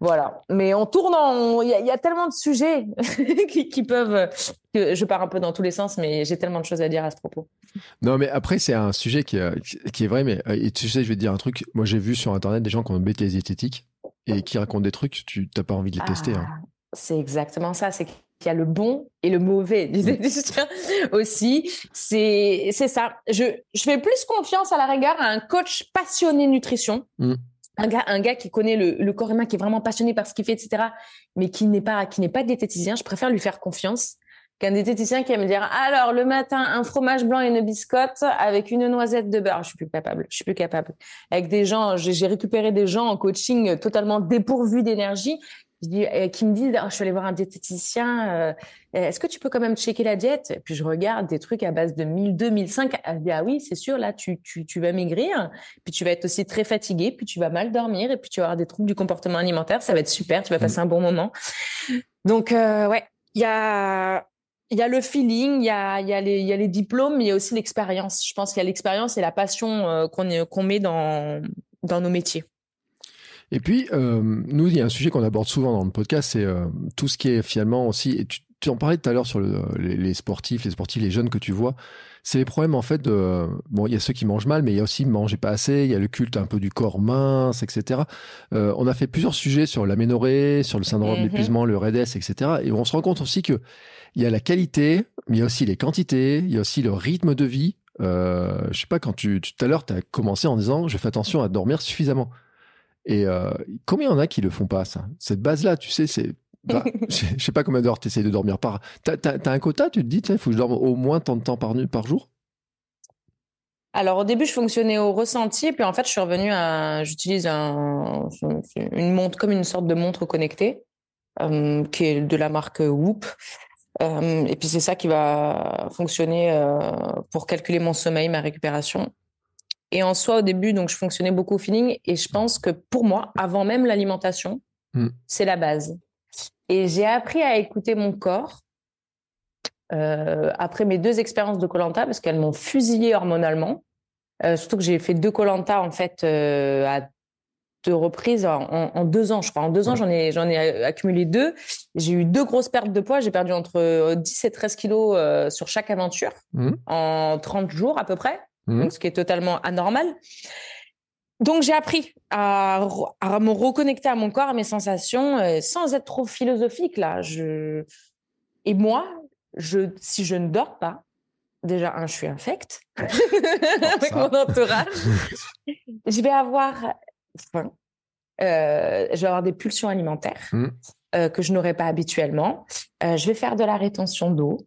Speaker 2: Voilà. Mais en tournant, il y, a tellement de sujets qui, peuvent. Que je pars un peu dans tous les sens, mais j'ai tellement de choses à dire à ce propos.
Speaker 1: Non, mais après, c'est un sujet qui, qui est vrai. Mais et tu sais, je vais te dire un truc. Moi, j'ai vu sur Internet des gens qui ont BTS diététique et qui racontent des trucs, tu n'as pas envie de les tester. Hein.
Speaker 2: C'est exactement ça. C'est qu'il y a le bon et le mauvais du mm. aussi. C'est ça. Je, je fais plus confiance à la rigueur à un coach passionné nutrition. Mm un gars, un gars qui connaît le, le corps humain, qui est vraiment passionné par ce qu'il fait, etc., mais qui n'est pas, qui n'est pas diététicien, je préfère lui faire confiance qu'un diététicien qui va me dire alors le matin un fromage blanc et une biscotte avec une noisette de beurre. Je suis plus capable. Je suis plus capable. Avec des gens, j'ai récupéré des gens en coaching totalement dépourvus d'énergie je dis, euh, qui me disent, oh, je suis allée voir un diététicien, euh, est-ce que tu peux quand même checker la diète? Et puis je regarde des trucs à base de 1002, 1005. Elle dit, ah oui, c'est sûr, là, tu, tu, tu vas maigrir, puis tu vas être aussi très fatigué, puis tu vas mal dormir, et puis tu vas avoir des troubles du comportement alimentaire. Ça va être super, tu vas passer un bon moment. Donc, euh, ouais, il y a, y a le feeling, il y a, y a, y a les diplômes, mais il y a aussi l'expérience. Je pense qu'il y a l'expérience et la passion qu'on qu'on met dans, dans nos métiers.
Speaker 1: Et puis, euh, nous, il y a un sujet qu'on aborde souvent dans le podcast, c'est euh, tout ce qui est finalement aussi, et tu tu en parlais tout à l'heure sur les, sportifs, les sportifs, les jeunes que tu vois. C'est les problèmes en fait de bon, il y a ceux qui mangent mal, mais il y a aussi manger pas assez. Il y a le culte un peu du corps mince, etc. Euh, on a fait plusieurs sujets sur l'aménorrhée, sur le syndrome mhm. d'épuisement, le REDS, etc. Et on se rend compte aussi que il y a la qualité, mais il y a aussi les quantités, il y a aussi le rythme de vie. Euh, je sais pas quand tu tout à l'heure tu as commencé en disant je fais attention à dormir suffisamment. Et euh, combien il y en a qui le font pas ça? Cette base là, tu sais, c'est bah, je sais pas combien d'heures tu essayes de dormir par. T'as as, un quota Tu te dis, il faut que je dorme au moins tant de temps par, nuit, par jour?
Speaker 2: Alors au début, je fonctionnais au ressenti, puis en fait, je suis revenue à, j'utilise un, une montre comme une sorte de montre connectée, euh, qui est de la marque Whoop. Euh, et puis c'est ça qui va fonctionner euh, pour calculer mon sommeil, ma récupération. Et en soi, au début, donc je fonctionnais beaucoup au feeling, et je pense que pour moi, avant même l'alimentation, hmm. c'est la base. Et j'ai appris à écouter mon corps euh, après mes deux expériences de Colanta parce qu'elles m'ont fusillé hormonalement. Euh, surtout que j'ai fait deux Colanta en fait euh, à deux reprises en, deux ans, je crois. En deux ans, j'en ai j'en ai accumulé deux. J'ai eu deux grosses pertes de poids. J'ai perdu entre 10 et 13 kilos sur chaque aventure mmh. en 30 jours à peu près. Mmh. Donc, ce qui est totalement anormal. Donc j'ai appris à, me reconnecter à mon corps, à mes sensations, euh, sans être trop philosophique là. Je... Et moi, je, si je ne dors pas, déjà un, je suis infecte avec mon entourage. je vais avoir faim. Euh, je vais avoir des pulsions alimentaires mmh. euh, que je n'aurais pas habituellement. je vais faire de la rétention d'eau.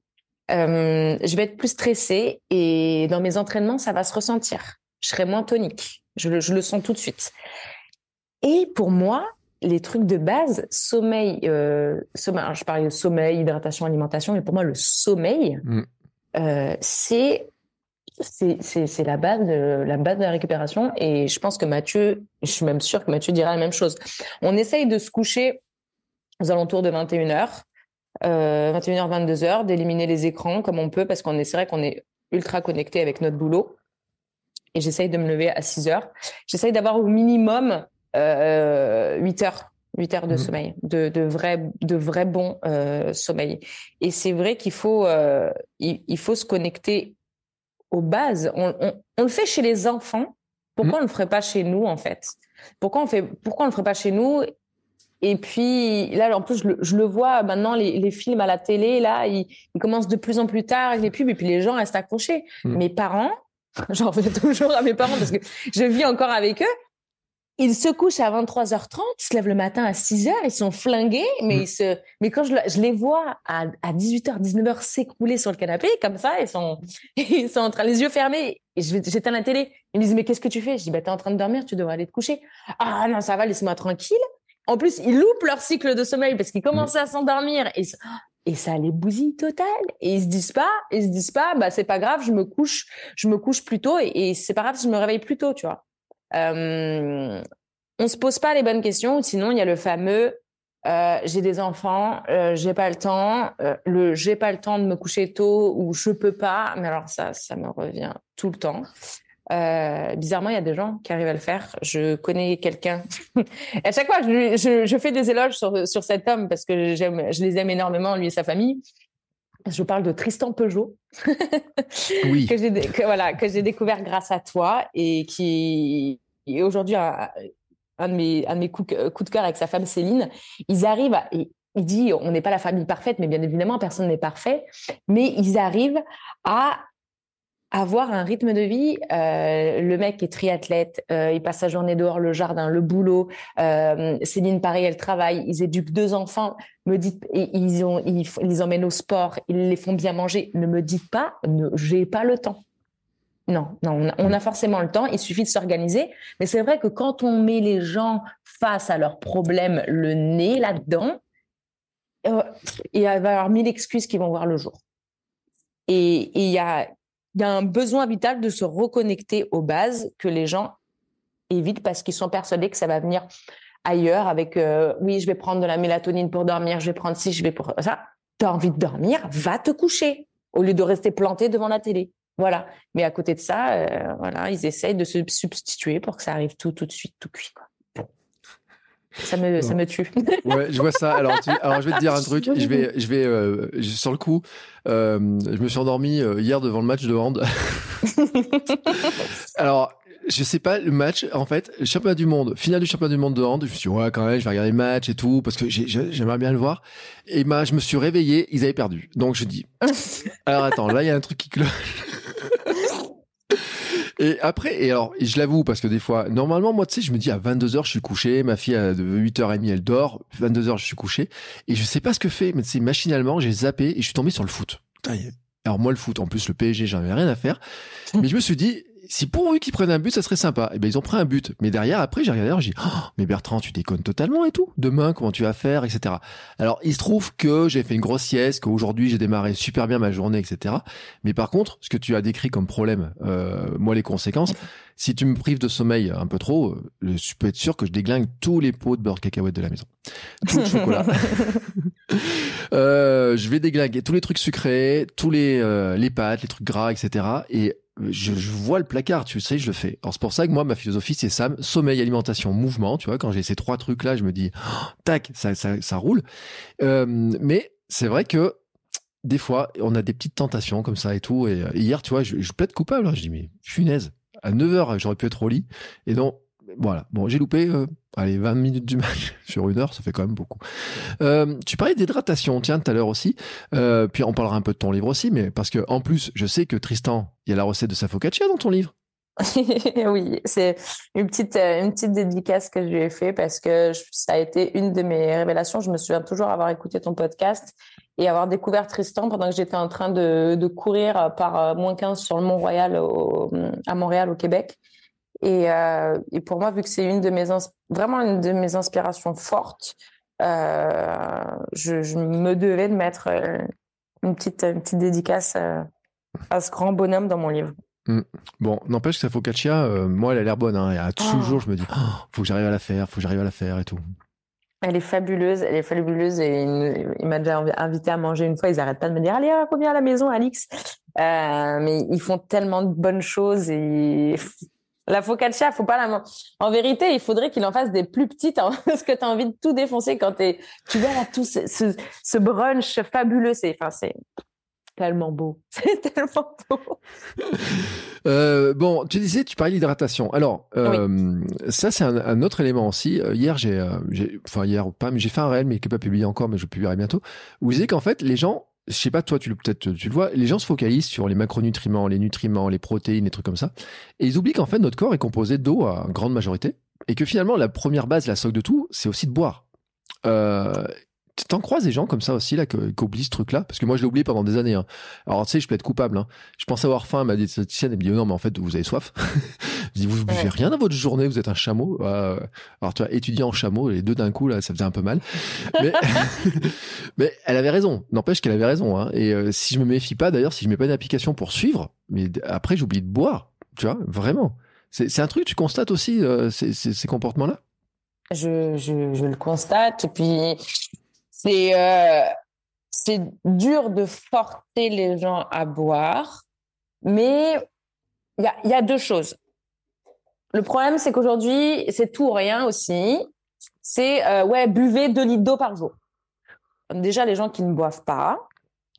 Speaker 2: Je vais être plus stressée et dans mes entraînements, ça va se ressentir. Je serai moins tonique. Je le, sens tout de suite. Et pour moi, les trucs de base, sommeil, euh, sommeil je parlais de sommeil, hydratation, alimentation, mais pour moi, le sommeil, mm. euh, c'est c'est la base de la base de la récupération et je pense que Mathieu je suis même sûre que Mathieu dira la même chose on essaye de se coucher aux alentours de 21h euh, 21h 22h d'éliminer les écrans comme on peut parce qu'on est c'est vrai qu'on est ultra connecté avec notre boulot et j'essaye de me lever à 6 heures. J'essaye d'avoir au minimum euh, 8 heures. 8 heures de mmh. sommeil, de, de vrai, de vrai bon euh, sommeil. Et c'est vrai qu'il faut, euh, il, faut se connecter aux bases. On, on, le fait chez les enfants. Pourquoi mmh. on ne le ferait pas chez nous, en fait? Pourquoi on fait, pourquoi on le ferait pas chez nous et puis là, en plus, je le, je le vois maintenant, les, les, films à la télé, là, ils, ils, commencent de plus en plus tard avec les pubs, et puis les gens restent accrochés. Mmh. Mes parents, J'en fais toujours à mes parents parce que je vis encore avec eux. Ils se couchent à 23h30, ils se lèvent le matin à 6h, ils sont flingués, mais, mm. ils se... mais quand je, je les vois à, à 18h, 19h s'écrouler sur le canapé, comme ça, ils sont, ils sont en train, les yeux fermés, j'éteins la télé. Ils me disent, mais qu'est-ce que tu fais? Je dis, bah, t'es en train de dormir, tu devrais aller te coucher. Ah non, ça va, laisse-moi tranquille. En plus, ils loupent leur cycle de sommeil parce qu'ils commencent à s'endormir et et ça les bousille total. Et ils se disent pas, ils se disent pas, bah c'est pas grave, je me couche, je me couche plus tôt et, c'est pas grave si je me réveille plus tôt, tu vois. Euh, on se pose pas les bonnes questions. Sinon, il y a le fameux euh, j'ai des enfants, euh, j'ai pas le temps, euh, le j'ai pas le temps de me coucher tôt ou je peux pas. Mais alors ça, ça me revient tout le temps. Euh, bizarrement, il y a des gens qui arrivent à le faire. Je connais quelqu'un. à chaque fois, je, je, je, fais des éloges sur, sur cet homme parce que j'aime, je les aime énormément, lui et sa famille. Je parle de Tristan Peugeot, oui. que j'ai voilà que j'ai découvert grâce à toi et qui est aujourd'hui un, un, de mes un de mes coups, coups de cœur avec sa femme Céline. Ils arrivent à, il dit on n'est pas la famille parfaite, mais bien évidemment personne n'est parfait, mais ils arrivent à avoir un rythme de vie. Euh, le mec est triathlète, euh, il passe sa journée dehors, le jardin, le boulot. Euh, Céline, pareil, elle travaille. Ils éduquent deux enfants. Me dites, ils ont, ils, emmènent au sport, ils les font bien manger. Ne me dites pas, j'ai pas le temps. Non, non, on a, forcément le temps. Il suffit de s'organiser. Mais c'est vrai que quand on met les gens face à leurs problèmes, le nez là-dedans, il va y avoir mille excuses qui vont voir le jour. Et il y a il y a un besoin vital de se reconnecter aux bases que les gens évitent parce qu'ils sont persuadés que ça va venir ailleurs avec euh, oui, je vais prendre de la mélatonine pour dormir, je vais prendre ci, je vais pour ça. Tu as envie de dormir, va te coucher au lieu de rester planté devant la télé. Voilà. Mais à côté de ça, euh, voilà, ils essayent de se substituer pour que ça arrive tout tout de suite tout cuit. Ça me, ça me tue.
Speaker 1: ouais, je vois ça. Alors, alors, je vais te dire un truc. Je vais, je vais, euh, sur le coup, euh, je me suis endormi euh, hier devant le match de hand. alors, je sais pas, le match, en fait, championnat du monde, finale du championnat du monde de hand, je me suis dit, ouais, quand même, je vais regarder le match et tout, parce que j'aimerais bien le voir. Et ben, je me suis réveillé, ils avaient perdu. Donc, je dis, alors attends, là, il y a un truc qui cloche. Et après, et alors, je l'avoue, parce que des fois, normalement, moi, tu sais, je me dis à 22h, je suis couché, ma fille à 8h30, elle dort, 22h, je suis couché, et je sais pas ce que fait, mais c'est machinalement, j'ai zappé et je suis tombé sur le foot. Alors moi, le foot, en plus, le PSG, j'en avais rien à faire. Mais je me suis dit, si pourvu qu'ils prennent un but, ça serait sympa. Et eh ben ils ont pris un but. Mais derrière, après, j'ai regardé, j'ai dit, oh, mais Bertrand, tu déconnes totalement et tout. Demain, comment tu vas faire, etc. Alors, il se trouve que j'ai fait une grosse sieste, qu'aujourd'hui j'ai démarré super bien ma journée, etc. Mais par contre, ce que tu as décrit comme problème, euh, moi les conséquences, si tu me prives de sommeil un peu trop, euh, je peux être sûr que je déglingue tous les pots de beurre de cacahuète de la maison, tout le chocolat. euh, je vais déglinguer tous les trucs sucrés, tous les euh, les pâtes, les trucs gras, etc. Et je, je, vois le placard, tu sais, je le fais. Alors c'est pour ça que moi, ma philosophie, c'est ça, sommeil, alimentation, mouvement. Tu vois, quand j'ai ces trois trucs-là, je me dis, tac, ça, ça, ça roule. Euh, mais c'est vrai que des fois, on a des petites tentations comme ça et tout. Et, hier, tu vois, je, je plaide coupable. Hein. Je dis, mais naise. À 9 h j'aurais pu être au lit. Et donc, voilà. Bon, j'ai loupé, euh, allez, 20 minutes du match sur une heure, ça fait quand même beaucoup. Euh, tu parlais d'hydratation, tiens, tout à l'heure aussi. Euh, puis on parlera un peu de ton livre aussi, mais parce que en plus, je sais que Tristan, il y a la recette de sa focaccia dans ton livre.
Speaker 2: oui, c'est une petite, une petite dédicace que je lui ai fait parce que ça a été une de mes révélations. Je me souviens toujours avoir écouté ton podcast et avoir découvert Tristan pendant que j'étais en train de, de, courir par moins 15 sur le Mont-Royal à Montréal, au Québec. Et, euh, et, pour moi, vu que c'est une de mes vraiment une de mes inspirations fortes, euh, je, je, me devais de mettre euh, une petite, une petite dédicace à, ce grand bonhomme dans mon livre.
Speaker 1: Mm. Bon, n'empêche que sa focaccia, euh, moi, elle a l'air bonne. Hein, et à toujours, oh. je me dis, oh, faut que j'arrive à la faire, faut que j'arrive à la faire et tout.
Speaker 2: Elle est fabuleuse, elle est fabuleuse et il, m'a déjà invité à manger une fois. Ils arrêtent pas de me dire allez, reviens à la maison, Alix. Euh, mais ils font tellement de bonnes choses et la focaccia, faut pas la En vérité, il faudrait qu'il en fasse des plus petites hein, parce que tu as envie de tout défoncer quand tu vois là tout ce, ce, brunch fabuleux. C'est enfin, c'est tellement beau. C'est tellement beau.
Speaker 1: Euh, bon, tu disais, tu parlais d'hydratation. Alors, euh, ça, c'est un, autre élément aussi. Euh, hier, j'ai, enfin, hier pas, mais j'ai fait un réel, mais qui n'est pas publié encore, mais je publierai bientôt, vous disait qu'en fait, les gens je sais pas, toi, tu le peut-être tu le vois, les gens se focalisent sur les macronutriments, les nutriments, les protéines, les trucs comme ça, et ils oublient qu'en fait notre corps est composé d'eau à grande majorité, et que finalement la première base, la socle de tout, c'est aussi de boire. Euh, T'en croises des gens comme ça aussi là qui oublient ce truc-là? Parce que moi je l'ai oublié pendant des années. Hein. Alors tu sais, je peux être coupable. Hein. Je pensais avoir faim, ma diététicienne elle me dit non mais en fait vous avez soif. je dis vous buvez rien dans votre journée, vous êtes un chameau. alors tu vois, étudiant en chameau, les deux d'un coup là, ça faisait un peu mal. Mais, mais elle avait raison. N'empêche qu'elle avait raison. Hein. Et euh, si je me méfie pas, d'ailleurs, si je mets pas une application pour suivre, mais après j'oublie de boire. Tu vois, vraiment. C'est un truc, tu constates aussi euh, ces, ces, ces comportements-là?
Speaker 2: Je, je, je, le constate. Et puis, c'est euh, c'est dur de forcer les gens à boire, mais il y a, deux choses. Le problème, c'est qu'aujourd'hui, c'est tout ou rien aussi. C'est euh, ouais, buvez deux litres d'eau par jour. Déjà, les gens qui ne boivent pas,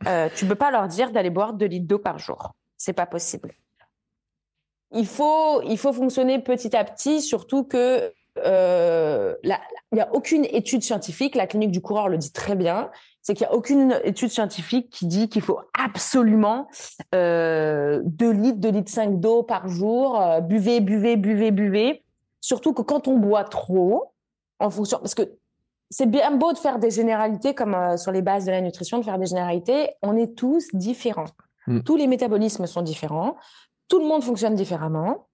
Speaker 2: euh, tu peux pas leur dire d'aller boire deux litres d'eau par jour. C'est pas possible. Il faut, il faut fonctionner petit à petit, surtout que euh, il n'y a aucune étude scientifique, la clinique du coureur le dit très bien, c'est qu'il n'y a aucune étude scientifique qui dit qu'il faut absolument euh, 2 litres, 2 litres 5 d'eau par jour, euh, buvez, buvez, buvez, buvez. Surtout que quand on boit trop, en fonction, parce que c'est bien beau de faire des généralités comme euh, sur les bases de la nutrition, de faire des généralités, on est tous différents. Mm. Tous les métabolismes sont différents, tout le monde fonctionne différemment.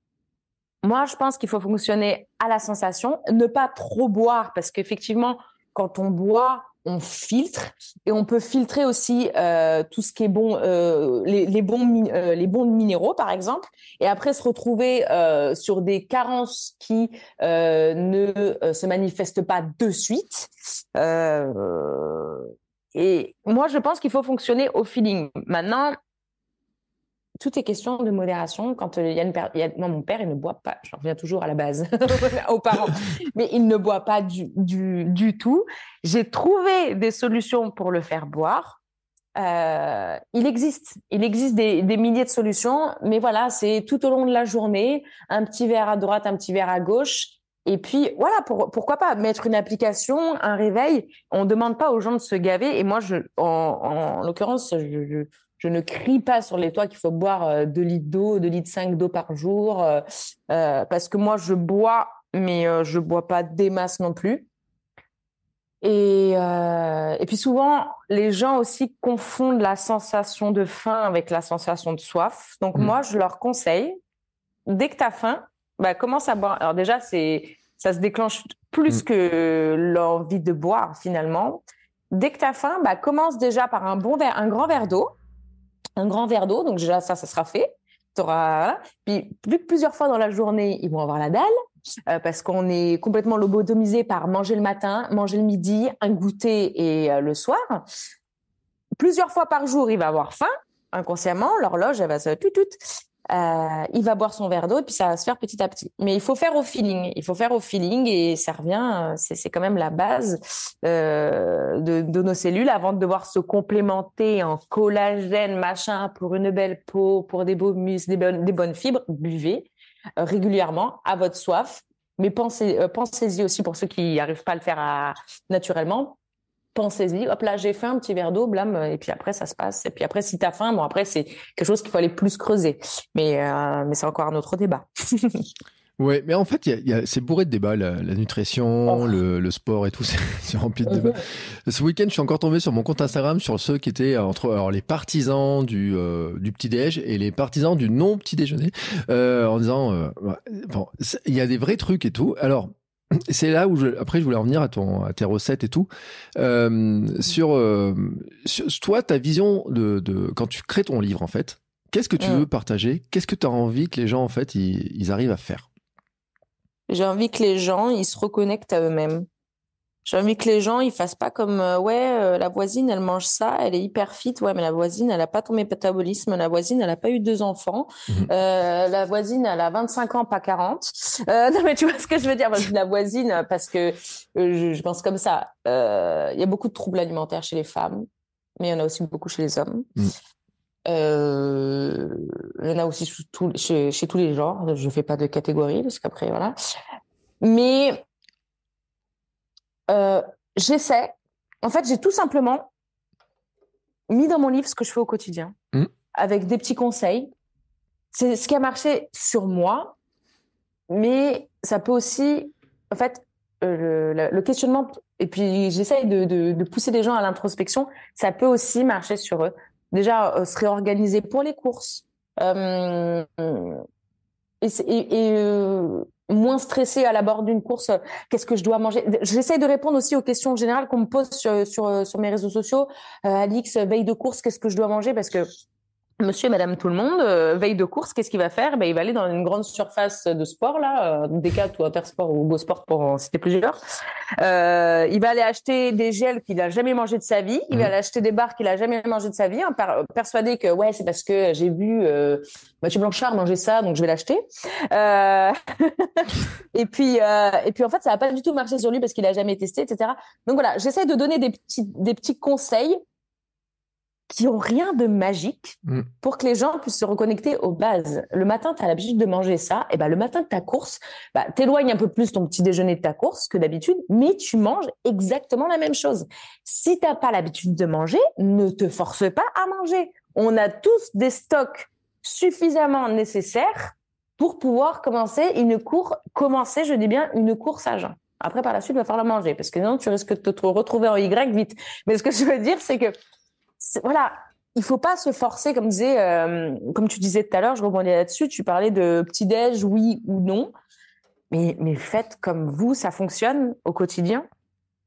Speaker 2: Moi, je pense qu'il faut fonctionner à la sensation, ne pas trop boire parce qu'effectivement, quand on boit, on filtre et on peut filtrer aussi euh, tout ce qui est bon, euh, les, bons, euh, les bons minéraux par exemple, et après se retrouver sur des carences qui ne se manifestent pas de suite. et moi, je pense qu'il faut fonctionner au feeling. Maintenant, tout est question de modération. Quand il y a une moi, mon père, il ne boit pas. Je reviens toujours à la base aux parents, mais il ne boit pas du, du, du tout. J'ai trouvé des solutions pour le faire boire. Euh, il existe, il existe des, des, milliers de solutions, mais voilà, c'est tout au long de la journée, un petit verre à droite, un petit verre à gauche, et puis voilà, pour, pourquoi pas mettre une application, un réveil. On demande pas aux gens de se gaver. Et moi, je, en, en l'occurrence, je, je, ne crie pas sur les toits qu'il faut boire 2 euh, litres d'eau, 2 litres 5 d'eau par jour, euh, euh, parce que moi, je bois, mais euh, je bois pas des masses non plus. Et, euh, et puis souvent, les gens aussi confondent la sensation de faim avec la sensation de soif. Donc mmh. moi, je leur conseille, dès que tu as faim, bah, commence à boire. Alors déjà, c'est ça se déclenche plus mmh. que l'envie de boire finalement. Dès que tu as faim, bah, commence déjà par un bon verre, un grand verre d'eau. Un grand verre d'eau, donc déjà ça, ça sera fait. Auras... Puis plusieurs fois dans la journée, ils vont avoir la dalle, euh, parce qu'on est complètement lobotomisé par manger le matin, manger le midi, un goûter et euh, le soir. Plusieurs fois par jour, il va avoir faim inconsciemment, l'horloge, elle va se tout. Euh, il va boire son verre d'eau et puis ça va se faire petit à petit. Mais il faut faire au feeling. Il faut faire au feeling et ça revient. C'est quand même la base euh, de, nos cellules avant de devoir se complémenter en collagène, machin, pour une belle peau, pour des beaux muscles, des bonnes, des bonnes fibres. Buvez euh, régulièrement à votre soif. Mais pensez, euh, pensez-y aussi pour ceux qui n'arrivent pas à le faire naturellement pensez-y, hop là, j'ai fait un petit verre d'eau, blâme, et puis après, ça se passe. Et puis après, si tu as faim, bon, après, c'est quelque chose qu'il faut aller plus creuser. Mais, euh, mais c'est encore un autre débat.
Speaker 1: Ouais, mais en fait, y a, c'est bourré de débats, la, la nutrition, oh. le, le, sport et tout, c'est rempli de débats. Ce week-end, je suis encore tombé sur mon compte Instagram sur ceux qui étaient entre alors, les partisans du, euh, du petit-déj et les partisans du non-petit-déjeuner, euh, en disant, euh, bon, il y a des vrais trucs et tout. Alors, c'est là où je, après je voulais revenir à ton à tes recettes et tout. Euh, sur, euh, sur, toi ta vision de, de quand tu crées ton livre en fait qu'est-ce que tu mmh. veux partager? Qu'est-ce que tu as envie que les gens en fait ils, ils arrivent à faire?
Speaker 2: J'ai envie que les gens ils se reconnectent à eux-mêmes j'ai envie que les gens ils fassent pas comme euh, ouais euh, la voisine elle mange ça elle est hyper fit. Ouais mais la voisine elle a pas ton métabolisme. La voisine elle a pas eu deux enfants. Mmh. euh, la voisine elle a 25 ans pas 40 euh, non mais tu vois ce que je veux dire? La voisine parce que je, je, pense comme ça. Il y a beaucoup de troubles alimentaires chez les femmes mais il y en a aussi beaucoup chez les hommes. Mmh. il y en a aussi chez, chez, chez tous les genres. Je fais pas de catégorie parce qu'après voilà. Mais euh, j'essaie. En fait, j'ai tout simplement mis dans mon livre ce que je fais au quotidien, mmh. avec des petits conseils. C'est ce qui a marché sur moi, mais ça peut aussi, en fait, euh, le, le, questionnement, et puis j'essaye de, de, de, pousser les gens à l'introspection, ça peut aussi marcher sur eux. Déjà, euh, se réorganiser pour les courses. Euh, et, et, et moins stressé à la bord d'une course, qu'est-ce que je dois manger? J'essaie de répondre aussi aux questions générales qu'on me pose sur, sur, sur mes réseaux sociaux. Euh, Alix, veille de course, qu'est-ce que je dois manger? Parce que Monsieur et Madame tout le monde, euh, veille de course, qu'est-ce qu'il va faire? Ben, Il va aller dans une grande surface de sport, là, euh, Decat ou Intersport ou Beau Sport pour en citer plusieurs. Euh, il va aller acheter des gels qu'il a jamais mangé de sa vie. Il mmh. va aller acheter des barres qu'il a jamais mangé de sa vie, hein, persuadé que ouais, c'est parce que j'ai vu euh, Mathieu Blanchard manger ça, donc je vais l'acheter. Euh, et puis, euh, et puis en fait, ça va pas du tout marcher sur lui parce qu'il a jamais testé, etc. Donc voilà, j'essaie de donner des petits, des petits conseils qui ont rien de magique mm. pour que les gens puissent se reconnecter aux bases. Le matin, tu as l'habitude de manger ça, et ben le matin de ta course, bah, t'éloignes un peu plus ton petit déjeuner de ta course que d'habitude, mais tu manges exactement la même chose. Si t'as pas l'habitude de manger, ne te force pas à manger. On a tous des stocks suffisamment nécessaires pour pouvoir commencer une course, commencer, je dis bien, une course à jeun. Après, par la suite, il va falloir manger parce que sinon, tu risques de te retrouver en Y vite. Mais ce que je veux dire, c'est que voilà, il faut pas se forcer, comme disait, euh, comme tu disais tout à l'heure, je rebondis là-dessus. Tu parlais de petit déj, oui ou non, mais mais faites comme vous, ça fonctionne au quotidien.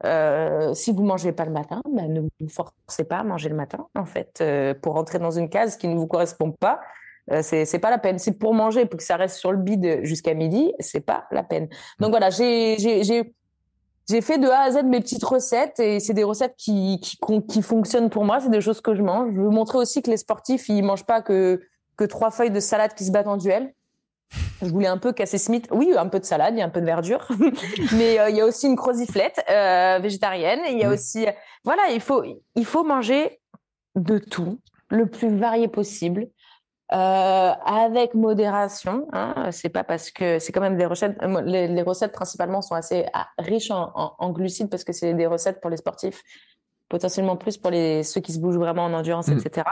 Speaker 2: Euh, si vous mangez pas le matin, ben ne vous forcez pas à manger le matin. En fait, euh, pour rentrer dans une case qui ne vous correspond pas, euh, c'est c'est pas la peine. C'est pour manger, pour que ça reste sur le bide jusqu'à midi, c'est pas la peine. Donc voilà, j'ai j'ai j'ai fait de A à Z mes petites recettes et c'est des recettes qui, qui, qui fonctionnent pour moi. C'est des choses que je mange. Je veux montrer aussi que les sportifs, ils mangent pas que que trois feuilles de salade qui se battent en duel. Je voulais un peu casser Smith. Oui, un peu de salade, il y a un peu de verdure, mais euh, il y a aussi une croziflette euh, végétarienne. il y a aussi, voilà, il faut, il faut manger de tout, le plus varié possible. Euh, avec modération. Hein, c'est pas parce que c'est quand même des recettes. Les, recettes principalement sont assez ah, riches en, en, glucides parce que c'est des recettes pour les sportifs, potentiellement plus pour les ceux qui se bougent vraiment en endurance, mm. etc.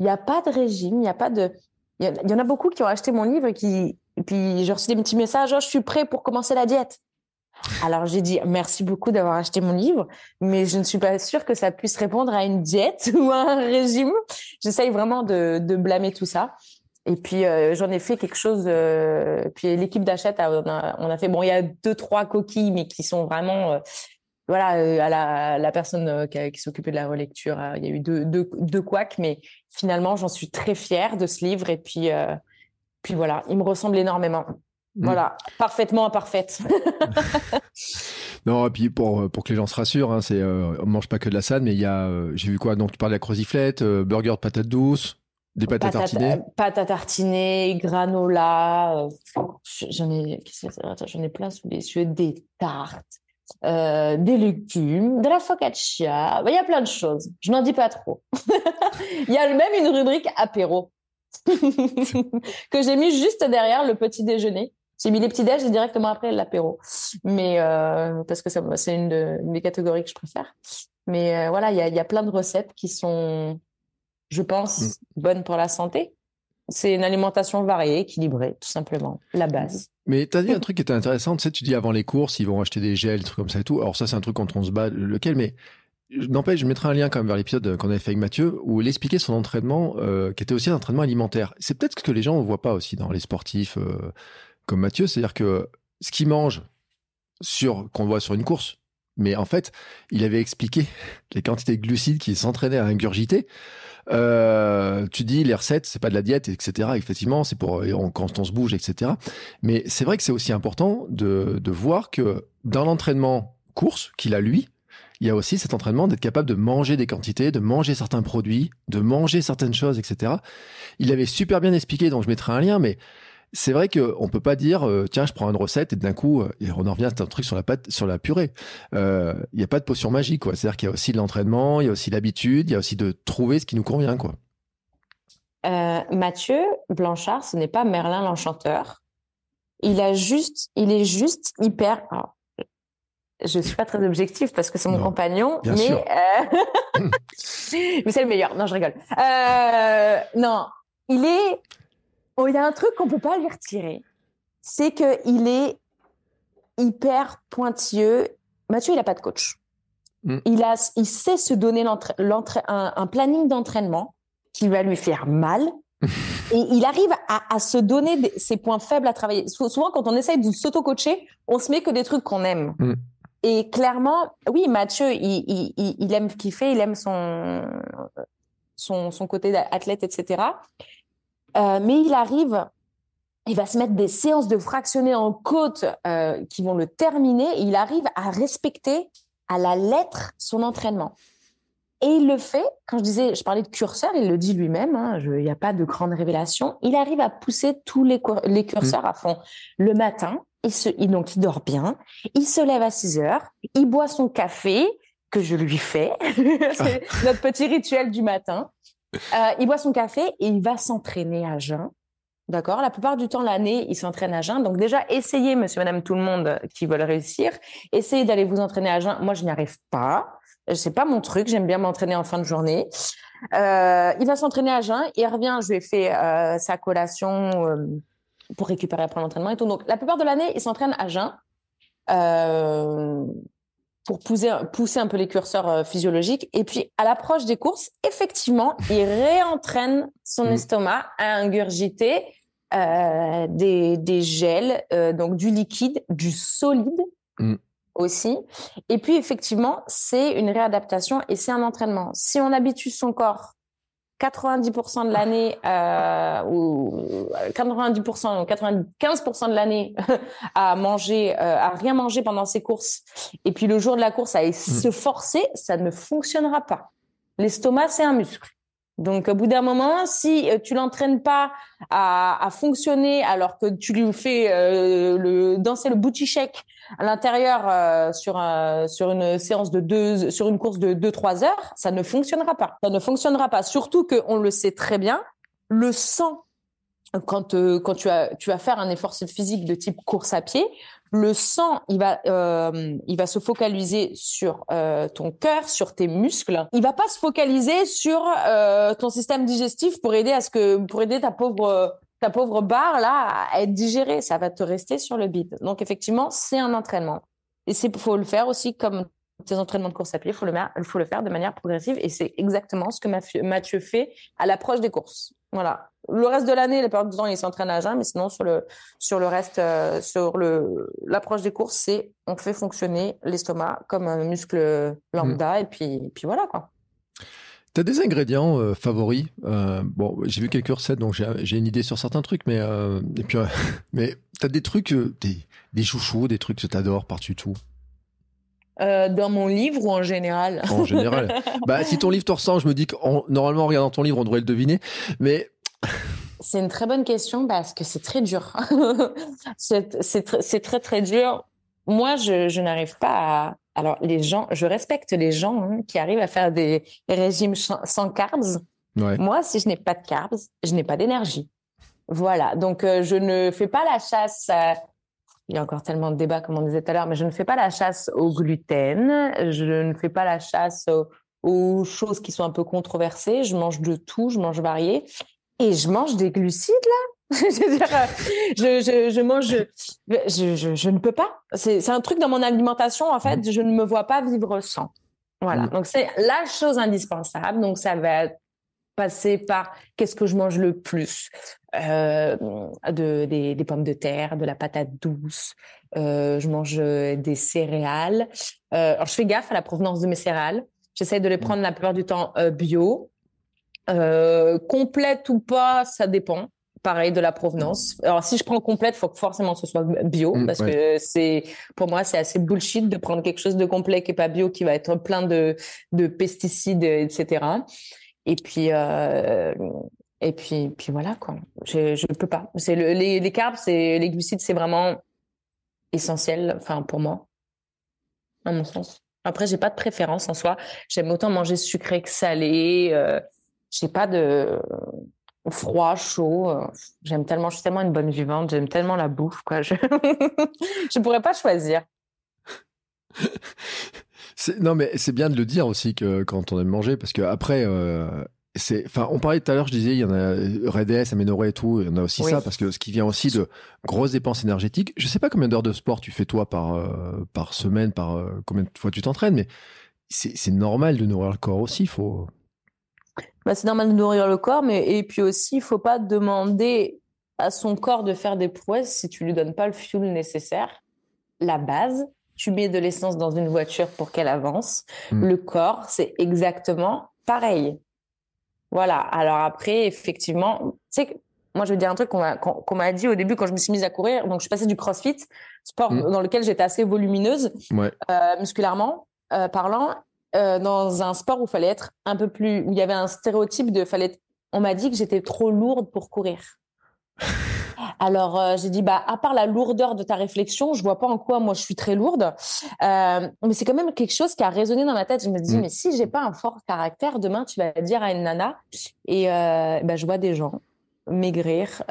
Speaker 2: Il n'y a pas de régime, il n'y a pas de il y, en a beaucoup qui ont acheté mon livre et qui, et puis j'ai reçu des petits messages, oh, je suis prêt pour commencer la diète. Alors j'ai dit merci beaucoup d'avoir acheté mon livre, mais je ne suis pas sûre que ça puisse répondre à une diète ou à un régime. J'essaye vraiment de, de, blâmer tout ça. Et puis euh, j'en ai fait quelque chose. Euh, puis l'équipe d'achat, on a, fait bon, il y a deux trois coquilles, mais qui sont vraiment euh, voilà, euh, à la, la personne qui, s'occupait de la relecture, il y a eu deux, deux, deux couacs, mais finalement, j'en suis très fière de ce livre. Et puis, puis voilà, il me ressemble énormément. Mm. Voilà, parfaitement imparfaite.
Speaker 1: non, et puis pour, pour que les gens se rassurent, hein, c'est on mange pas que de la salade, mais il y a, j'ai vu quoi? Donc tu parles de la croziflette, burger de patates douces, des pâtes à tartiner
Speaker 2: Pâtes à tartiner, granola, j'en ai, j'en ai plein sous les yeux, des tartes. Euh, des légumes, de la focaccia. Il y a plein de choses. Je n'en dis pas trop. Il y a même une rubrique apéro que j'ai mis juste derrière le petit déjeuner. J'ai mis les petits déj directement après l'apéro. Mais euh, parce que c'est une, de, mes catégories que je préfère. Mais euh, voilà, il y a, y a, plein de recettes qui sont, je pense, mm. bonnes pour la santé. C'est une alimentation variée, équilibrée, tout simplement, la base.
Speaker 1: Mais tu as dit un truc qui était intéressant, tu sais, tu dis avant les courses, ils vont acheter des gels, des trucs comme ça et tout. Alors ça, c'est un truc contre on se bat, lequel, mais n'empêche, je mettrai un lien quand même vers l'épisode qu'on avait fait avec Mathieu, où il expliquait son entraînement, euh, qui était aussi un entraînement alimentaire. C'est peut-être ce que les gens ne voient pas aussi dans les sportifs euh, comme Mathieu, c'est-à-dire que ce qu'il mange sur qu'on voit sur une course, mais en fait, il avait expliqué les quantités de glucides qu'il s'entraînait à ingurgiter. Euh, tu dis les recettes, c'est pas de la diète, etc. Effectivement, c'est pour quand on se bouge, etc. Mais c'est vrai que c'est aussi important de, de voir que dans l'entraînement course qu'il a lui, il y a aussi cet entraînement d'être capable de manger des quantités, de manger certains produits, de manger certaines choses, etc. Il avait super bien expliqué, donc je mettrai un lien, mais c'est vrai qu'on peut pas dire euh, tiens je prends une recette et d'un coup euh, on en revient à un truc sur la pâte sur la purée. Euh, il n'y a pas de potion magique quoi. C'est à dire qu'il y a aussi de l'entraînement il y a aussi l'habitude il y a aussi de trouver ce qui nous convient quoi.
Speaker 2: Mathieu Blanchard ce n'est pas Merlin l'enchanteur. Il a juste il est juste hyper je suis pas très objectif parce que c'est mon compagnon mais mais c'est le meilleur. Non je rigole. Non il est il y a un truc qu'on peut pas lui retirer, c'est qu'il est hyper pointilleux. Mathieu, il n'a pas de coach. Mm. Il, a, il sait se donner un, un, planning d'entraînement qui va lui faire mal. et il arrive à, se donner ses points faibles à travailler. Souvent, quand on essaye de s'auto-coacher, on se met que des trucs qu'on aime. Mm. Et clairement, oui, Mathieu, il, il, il, aime kiffer, il aime son, son, son côté athlète, etc. Euh, mais il arrive, il va se mettre des séances de fractionnés en côte euh, qui vont le terminer. Et il arrive à respecter à la lettre son entraînement. Et il le fait, quand je disais, je parlais de curseur, il le dit lui-même, hein, il n'y a pas de grande révélation, il arrive à pousser tous les, les curseurs mmh. à fond. Le matin, il, se, il, donc il dort bien, il se lève à 6 heures, il boit son café, que je lui fais, c'est notre petit rituel du matin. Euh, il boit son café et il va s'entraîner à jeun. D'accord? La plupart du temps, l'année, il s'entraîne à jeun. Donc déjà, essayez, monsieur, madame, tout le monde qui veulent réussir. Essayez d'aller vous entraîner à jeun. Moi, je n'y arrive pas. C'est pas mon truc. J'aime bien m'entraîner en fin de journée. Euh, il va s'entraîner à jeun. Il revient, je lui ai fait euh, sa collation pour récupérer après l'entraînement et tout. Donc, la plupart de l'année, il s'entraîne à jeun pour pousser, pousser un peu les curseurs euh, physiologiques. Et puis, à l'approche des courses, effectivement, il réentraîne son mm. estomac à ingurgiter euh, des, des gels, euh, donc du liquide, du solide mm. aussi. Et puis, effectivement, c'est une réadaptation et c'est un entraînement. Si on habitue son corps 90% de l'année euh, ou 90% ou 95% de l'année à manger, euh, à rien manger pendant ses courses, et puis le jour de la course à mm. se forcer, ça ne fonctionnera pas. L'estomac, c'est un muscle. Donc, au bout d'un moment, si tu l'entraînes pas à, fonctionner alors que tu lui fais le, danser le booty shake à l'intérieur sur sur une séance de deux, sur une course de deux trois heures, ça ne fonctionnera pas. Ça ne fonctionnera pas. Surtout que on le sait très bien, le sang quand, euh, quand tu, as, tu vas faire un effort physique de type course à pied, le sang, il va, euh, il va se focaliser sur euh, ton cœur, sur tes muscles. Il va pas se focaliser sur ton système digestif pour aider à ce que, pour aider ta pauvre, ta pauvre barre là à être digérée. Ça va te rester sur le bide. Donc effectivement, c'est un entraînement. Et c'est, faut le faire aussi comme tes entraînements de course à pied. Il faut le, faut le faire de manière progressive. Et c'est exactement ce que Mathieu fait à l'approche des courses. Voilà le reste de l'année, la plupart du temps, il s'entraîne à jeun, mais sinon, sur le, sur le reste, euh, sur le, l'approche des courses, c'est on fait fonctionner l'estomac comme un muscle lambda, mm. et puis, puis voilà, quoi.
Speaker 1: Tu as des ingrédients euh, favoris? Euh, Bon, j'ai vu quelques recettes, donc j'ai, une idée sur certains trucs, mais, et puis, mais tu as des trucs, des, des chouchous, des trucs que tu adores par-dessus tout?
Speaker 2: Dans mon livre ou en général?
Speaker 1: En général. bah, si ton livre te ressemble, je me dis que normalement, en regardant ton livre, on devrait le deviner. Mais
Speaker 2: c'est une très bonne question parce que c'est très dur. c'est très, très dur. Moi, je, n'arrive pas à. Alors, les gens, je respecte les gens hein, qui arrivent à faire des régimes sans carbs. Moi, si je n'ai pas de carbs, je n'ai pas d'énergie. Voilà. Donc, euh, je ne fais pas la chasse. il y a encore tellement de débats, comme on disait tout à l'heure, mais je ne fais pas la chasse au gluten. Je ne fais pas la chasse aux choses qui sont un peu controversées. Je mange de tout, je mange varié et je mange des glucides là. je, je, je, mange, je, je, je, ne peux pas. C'est un truc dans mon alimentation, en fait, je ne me vois pas vivre sans. Voilà. Mm. Donc, c'est la chose indispensable. Donc, ça va passer par qu'est-ce que je mange le plus euh, de, des, des, pommes de terre, de la patate douce. Euh, je mange des céréales. Euh, alors, je fais gaffe à la provenance de mes céréales. J'essaie de les mm. prendre la plupart du temps euh, bio. Euh, complète ou pas, ça dépend. Pareil de la provenance. Alors si je prends complète, faut que forcément ce soit bio mm, parce que c'est pour moi c'est assez bullshit de prendre quelque chose de complet qui est pas bio, qui va être plein de de pesticides, etc. Et puis euh, et puis puis voilà quoi. Je je peux pas. C'est le, les les carbs, c'est les glucides, c'est vraiment essentiel. Enfin pour moi, à mon sens. Après, j'ai pas de préférence en soi. J'aime autant manger sucré que salé. Euh, j'ai pas de froid, chaud. Euh, j'aime tellement, je suis tellement une bonne vivante, j'aime tellement la bouffe, quoi. Je ne pourrais pas choisir.
Speaker 1: non, mais c'est bien de le dire aussi que quand on aime manger, parce que après, euh, enfin, on parlait tout à l'heure, je disais, il y en a Redes, Aménoré et tout, il y en a aussi ça, parce que ce qui vient aussi de grosses dépenses énergétiques. Je sais pas combien d'heures de sport tu fais toi par euh, par semaine, par combien de fois tu t'entraînes, mais c'est normal de nourrir le corps aussi. Il faut
Speaker 2: bah, c'est normal de nourrir le corps, mais et puis aussi, il faut pas demander à son corps de faire des prouesses si tu lui donnes pas le fuel nécessaire. La base, tu mets de l'essence dans une voiture pour qu'elle avance. Mm. Le corps, c'est exactement pareil. Voilà. Alors après, effectivement, tu sais, moi, je veux dire un truc qu'on m'a dit au début quand je me suis mise à courir. Donc, je suis passée du CrossFit, sport mm. dans lequel j'étais assez volumineuse, euh, musculairement euh, parlant, euh, dans un sport où il fallait être un peu plus, où il y avait un stéréotype de, fallait, on m'a dit que j'étais trop lourde pour courir. Alors euh, j'ai dit bah à part la lourdeur de ta réflexion, je vois pas en quoi moi je suis très lourde. Euh, mais c'est quand même quelque chose qui a résonné dans ma tête. Je me dis mm. mais si j'ai pas un fort caractère, demain tu vas dire à une nana et bah, je vois des gens maigrir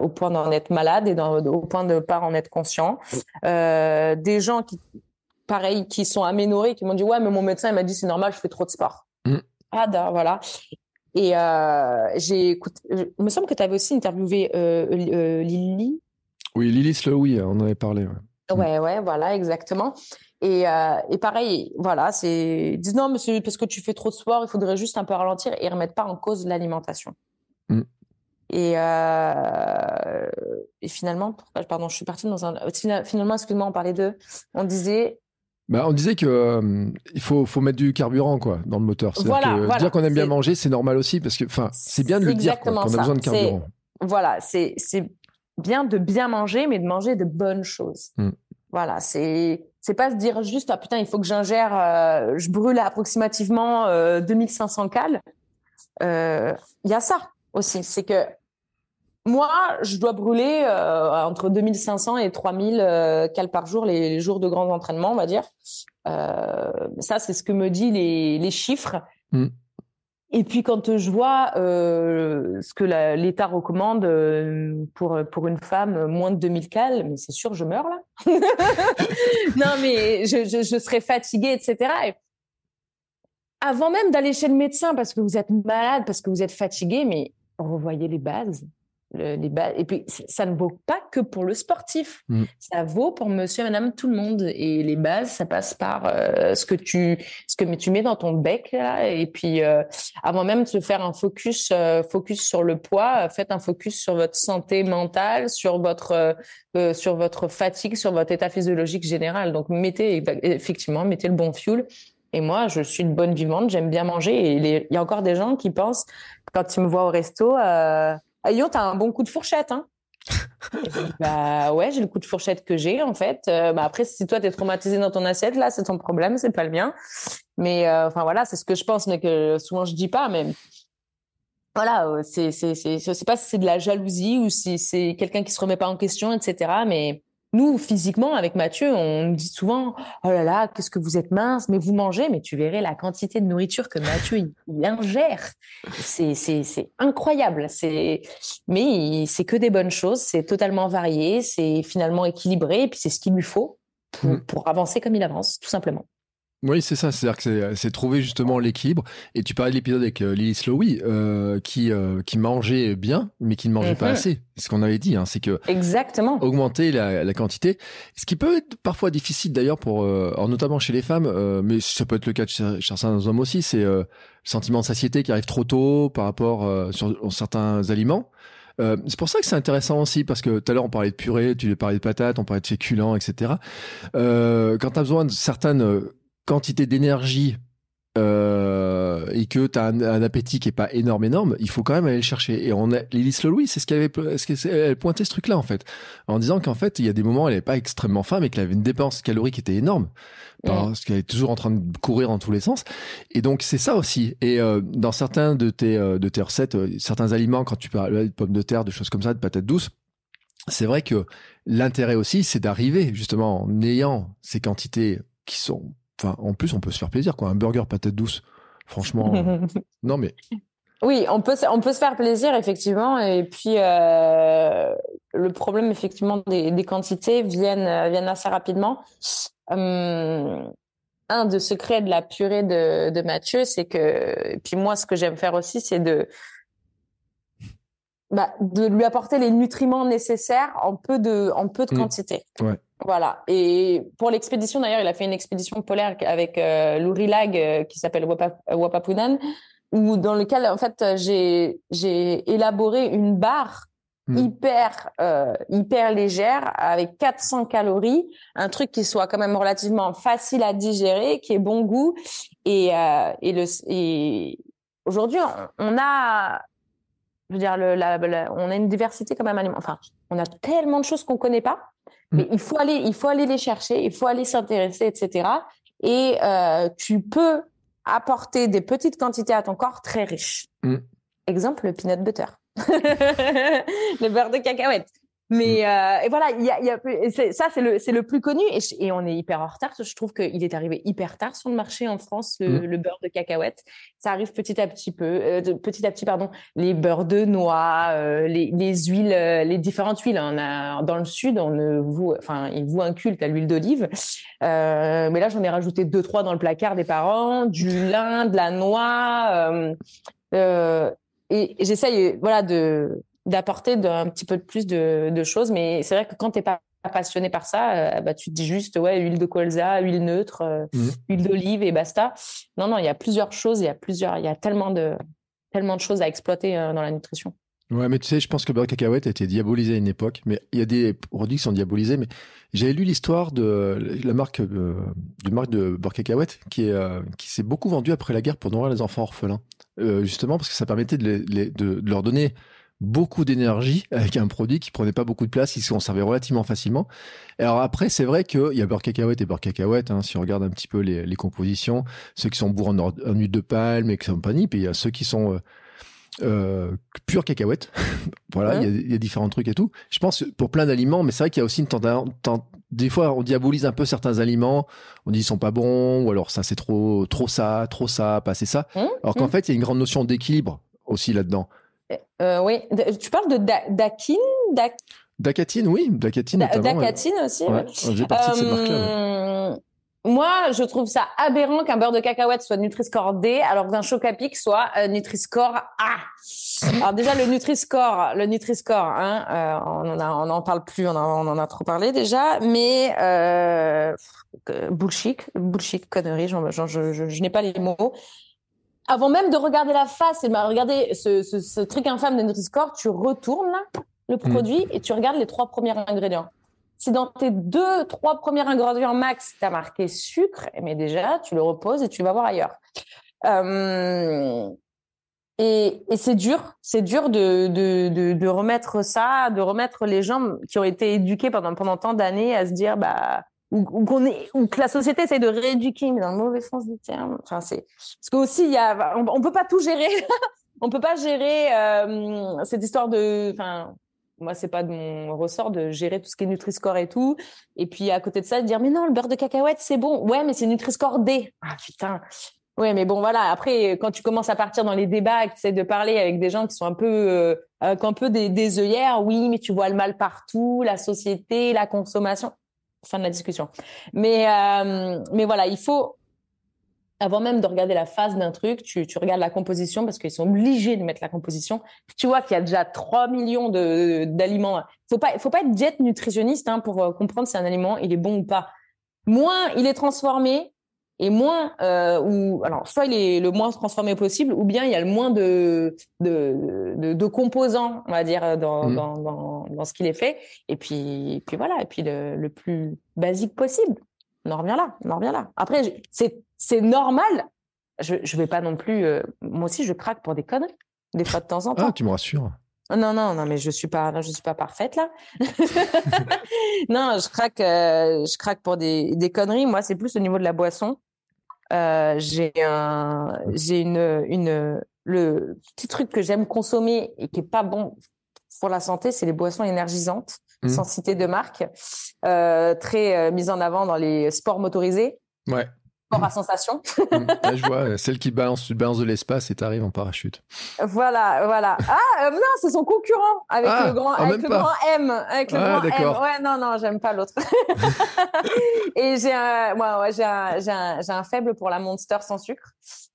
Speaker 2: au point d'en être malade et dans, au point de pas en être conscient. des gens qui pareil, qui sont aménorés, qui m'ont dit ouais, mais mon médecin il m'a dit c'est normal, je fais trop de sport. Mm. Ah voilà. Et euh, j'ai écouté, il me semble que tu avais aussi interviewé euh, euh, Lily.
Speaker 1: Oui, Lily Slowy, on en avait parlé.
Speaker 2: Ouais, ouais, ouais voilà, exactement. Et, et pareil, voilà, c'est dis non, monsieur, parce que tu fais trop de sport, il faudrait juste un peu ralentir et remettre pas en cause l'alimentation. Mm. Et, et finalement, pardon, je suis partie dans un. Finalement, excuse-moi, on parlait de. On disait
Speaker 1: bah, on disait que euh, il faut, faut mettre du carburant quoi dans le moteur. Voilà, dire qu'on aime bien manger, c'est normal aussi parce que enfin c'est bien de le dire qu'on a besoin de carburant.
Speaker 2: Voilà, c'est c'est bien de bien manger, mais de manger de bonnes choses. Hmm. Voilà, c'est c'est pas se dire juste ah putain il faut que j'ingère, euh, je brûle approximativement 2500 euh, cales. il y a ça aussi. C'est que moi, je dois brûler euh, entre 2500 et 3000 euh, cales par jour les, jours de grands entraînements, on va dire. Euh, ça, c'est ce que me disent les, les chiffres. Mm. Et puis quand je vois euh, ce que l'État recommande euh, pour pour une femme moins de 2000 cales, mais c'est sûr, je meurs là. non, mais je, je, je, serais fatiguée, etc. Et avant même d'aller chez le médecin parce que vous êtes malade, parce que vous êtes fatigué, mais revoyez les bases les Et puis, ça ne vaut pas que pour le sportif. Mm. Ça vaut pour monsieur madame tout le monde. Et les bases, ça passe par euh, ce que tu, ce que tu mets dans ton bec, là. Et puis, euh, avant même de se faire un focus, euh, focus sur le poids, faites un focus sur votre santé mentale, sur votre, sur votre fatigue, sur votre état physiologique général. Donc, mettez, effectivement, mettez le bon fuel. Et moi, je suis une bonne vivante, j'aime bien manger. Et il y a encore des gens qui pensent, quand ils me voient au resto, Ayon, t'as un bon coup de fourchette, hein bah ouais, j'ai le coup de fourchette que j'ai en fait. Euh, bah après, si toi t'es traumatisé dans ton assiette, là, c'est ton problème, c'est pas le mien. Mais euh, enfin voilà, c'est ce que je pense, mais que souvent je dis pas. Mais voilà, euh, c'est c'est c'est je sais pas si c'est de la jalousie ou si c'est quelqu'un qui se remet pas en question, etc. Mais nous, physiquement, avec Mathieu, on dit souvent Oh là là, qu'est-ce que vous êtes mince, mais vous mangez, mais tu verrais la quantité de nourriture que Mathieu il, ingère. C'est, incroyable. Mais c'est que des bonnes choses, c'est totalement varié, c'est finalement équilibré, et puis c'est ce qu'il lui faut pour, mm. pour avancer comme il avance, tout simplement.
Speaker 1: Oui, c'est ça. C'est-à-dire que c'est trouver justement l'équilibre. Et tu parlais de l'épisode avec euh, Lily Slowy, euh, qui, euh, qui mangeait bien, mais qui ne mangeait pas mhm. assez. C'est ce qu'on avait dit, hein, c'est que
Speaker 2: exactement
Speaker 1: augmenter la, la, quantité, ce qui peut être parfois difficile d'ailleurs pour, euh, notamment chez les femmes, euh, mais ça peut être le cas chez, certains hommes aussi. C'est le sentiment de satiété qui arrive trop tôt par rapport sur certains aliments. Euh, c'est pour ça que c'est intéressant aussi, parce que tout à l'heure on parlait de purée, tu parlais de patates, on parlait de féculents, etc. Euh, quand tu as besoin de certaines quantité d'énergie euh, et que tu as un, appétit qui est pas énorme énorme, il faut quand même aller le chercher. Et on a Lily Louis, c'est ce qu'elle avait, ce qu'elle pointait ce truc-là en fait, en disant qu'en fait il y a des moments où elle n'est pas extrêmement faim, mais qu'elle avait une dépense calorique qui était énorme parce qu'elle est toujours en train de courir dans tous les sens. Et donc c'est ça aussi. Et euh, dans certains de tes euh, de tes recettes, euh, certains aliments, quand tu parles de pommes de terre, de choses comme ça, de patates douces, c'est vrai que l'intérêt aussi, c'est d'arriver justement en ayant ces quantités qui sont Enfin, en plus, on peut se faire plaisir, quoi. Un burger patate douce, franchement. non, mais.
Speaker 2: Oui, on peut, on peut se faire plaisir, effectivement. Et puis, euh, le problème, effectivement, des, quantités viennent, euh, viennent assez rapidement. Hum, un des secrets de la purée de, de Mathieu, c'est que, et puis moi, ce que j'aime faire aussi, c'est de, bah, de lui apporter les nutriments nécessaires en peu de, en peu de mmh. quantité.
Speaker 1: Ouais.
Speaker 2: Voilà. Et pour l'expédition, d'ailleurs, il a fait une expédition polaire avec euh, l'Ourilag euh, qui s'appelle Wapapunan, où dans lequel, en fait, j'ai j'ai élaboré une barre mmh. hyper euh, hyper légère avec 400 calories, un truc qui soit quand même relativement facile à digérer, qui ait bon goût et euh, et le et aujourd'hui on a je veux dire, le, la, on a une diversité quand même alimentaire. Enfin, on a tellement de choses qu'on connaît pas, mais mm. il faut aller, il faut aller les chercher, il faut aller s'intéresser, etc. Et euh, tu peux apporter des petites quantités à ton corps très riches. Mm. Exemple, le peanut butter, le beurre de cacahuète. Mais mm. euh, et voilà, il y a, y a ça c'est le c'est le plus connu et, et, on est hyper en retard. Je trouve qu'il est arrivé hyper tard sur le marché en France le, mm. beurre de cacahuète. Ça arrive petit à petit peu, euh, petit à petit pardon. Les beurres de noix, euh, les, les huiles, les différentes huiles. On a dans le sud, on ne vous, enfin il vous un culte à l'huile d'olive. mais là j'en ai rajouté deux trois dans le placard des parents, du lin, de la noix. et j'essaye voilà de d'apporter un petit peu de plus de, choses. Mais c'est vrai que quand tu n'es pas passionné par ça, euh, bah, tu te dis juste, ouais, huile de colza, huile neutre, euh, mmh. huile d'olive et basta. Non, non, il y a plusieurs choses, il y a plusieurs, il y a tellement de, tellement de choses à exploiter euh, dans la nutrition.
Speaker 1: Ouais, mais tu sais, je pense que beurre cacahuète a été diabolisé à une époque, mais il y a des produits qui sont diabolisés, mais j'avais lu l'histoire de la marque, du marque de beurre cacahuète qui est, qui s'est beaucoup vendue après la guerre pour nourrir les enfants orphelins. justement parce que ça permettait de, de leur donner beaucoup d'énergie avec un produit qui prenait pas beaucoup de place, qui se conservait relativement facilement. Alors après, c'est vrai qu'il y a beurre cacahuète et beurre cacahuète, hein, si on regarde un petit peu les, les compositions, ceux qui sont bourrés en, huile de palme et compagnie, puis il y a ceux qui sont euh, euh, pure cacahuète. voilà, il y, a différents trucs et tout. Je pense pour plein d'aliments, mais c'est vrai qu'il y a aussi une tendance. Des fois, on diabolise un peu certains aliments. On dit ils sont pas bons, ou alors ça c'est trop, trop ça, trop ça, pas assez ça. Mmh, alors qu'en mmh. fait, il y a une grande notion d'équilibre aussi là-dedans.
Speaker 2: Euh, oui, tu parles de dakine,
Speaker 1: Dacatine, oui, Dacatine
Speaker 2: notamment. Dacatine aussi. Ouais.
Speaker 1: J'ai partie de cette marque-là
Speaker 2: moi, je trouve ça aberrant qu'un beurre de cacahuète soit Nutri-Score D, alors qu'un Chocapic soit euh, Nutri-Score A. Alors déjà, le Nutri-Score, le Nutri-Score, hein, euh, on en on parle plus, on en, on en, a trop parlé déjà, mais euh, bullshit, bullshit, connerie, je, je, je, n'ai pas les mots. Avant même de regarder la face et de regarder ce, ce, ce truc infâme de Nutri-Score, tu retournes le mm. produit et tu regardes les trois premiers ingrédients. Si dans tes deux, trois premiers ingrédients max, tu as marqué sucre, mais déjà, tu le reposes et tu vas voir ailleurs. Euh, et, et c'est dur, c'est dur de, de, de, de, remettre ça, de remettre les gens qui ont été éduqués pendant, pendant tant d'années à se dire, bah, ou, qu'on est, ou que la société essaie de rééduquer, mais dans le mauvais sens du terme. Enfin, parce que aussi, y a, on, on peut pas tout gérer. on peut pas gérer euh, cette histoire de, enfin, moi, c'est pas de mon ressort de gérer tout ce qui est Nutri-Score et tout. Et puis, à côté de ça, de dire, mais non, le beurre de cacahuète, c'est bon. Ouais, mais c'est Nutri-Score D. Ah, putain. Ouais, mais bon, voilà. Après, quand tu commences à partir dans les débats et que tu essaies de parler avec des gens qui sont un peu, euh, peu des œillères, oui, mais tu vois le mal partout, la société, la consommation. Fin de la discussion. Mais, euh, mais voilà, il faut, avant même de regarder la face d'un truc, tu, tu, regardes la composition parce qu'ils sont obligés de mettre la composition. Tu vois qu'il y a déjà 3 millions d'aliments. Faut pas, faut pas être diète nutritionniste hein, pour euh, comprendre si un aliment il est bon ou pas. Moins il est transformé et moins euh, ou alors soit il est le moins transformé possible ou bien il y a le moins de de, de, de composants on va dire dans, mmh. dans, dans, dans, ce qu'il est fait et puis puis voilà et puis le, le plus basique possible on en revient là, on en revient là. Après, c'est c'est normal. Je je vais pas non plus. Euh, moi aussi, je craque pour des conneries, des fois de temps en temps.
Speaker 1: Ah, tu me rassures.
Speaker 2: Non, non, non, mais je suis pas, je suis pas parfaite là. non, je craque, euh, je craque pour des, des conneries. Moi, c'est plus au niveau de la boisson. Euh, j'ai un, j'ai une, une, le petit truc que j'aime consommer et qui est pas bon pour la santé, c'est les boissons énergisantes. Mmh. sans citer de marque, euh, très euh, mise en avant dans les sports motorisés.
Speaker 1: Ouais.
Speaker 2: À sensation.
Speaker 1: Mmh. je vois, euh, celle qui balance, tu balances de l'espace et t'arrives en parachute.
Speaker 2: Voilà, voilà. Ah, non, c'est son concurrent avec ah, le grand, avec le grand M. Avec le ah, grand M. Ouais, non, non, j'aime pas l'autre. et j'ai un, ouais, j'ai un, j'ai un, j'ai un faible pour la Monster sans sucre.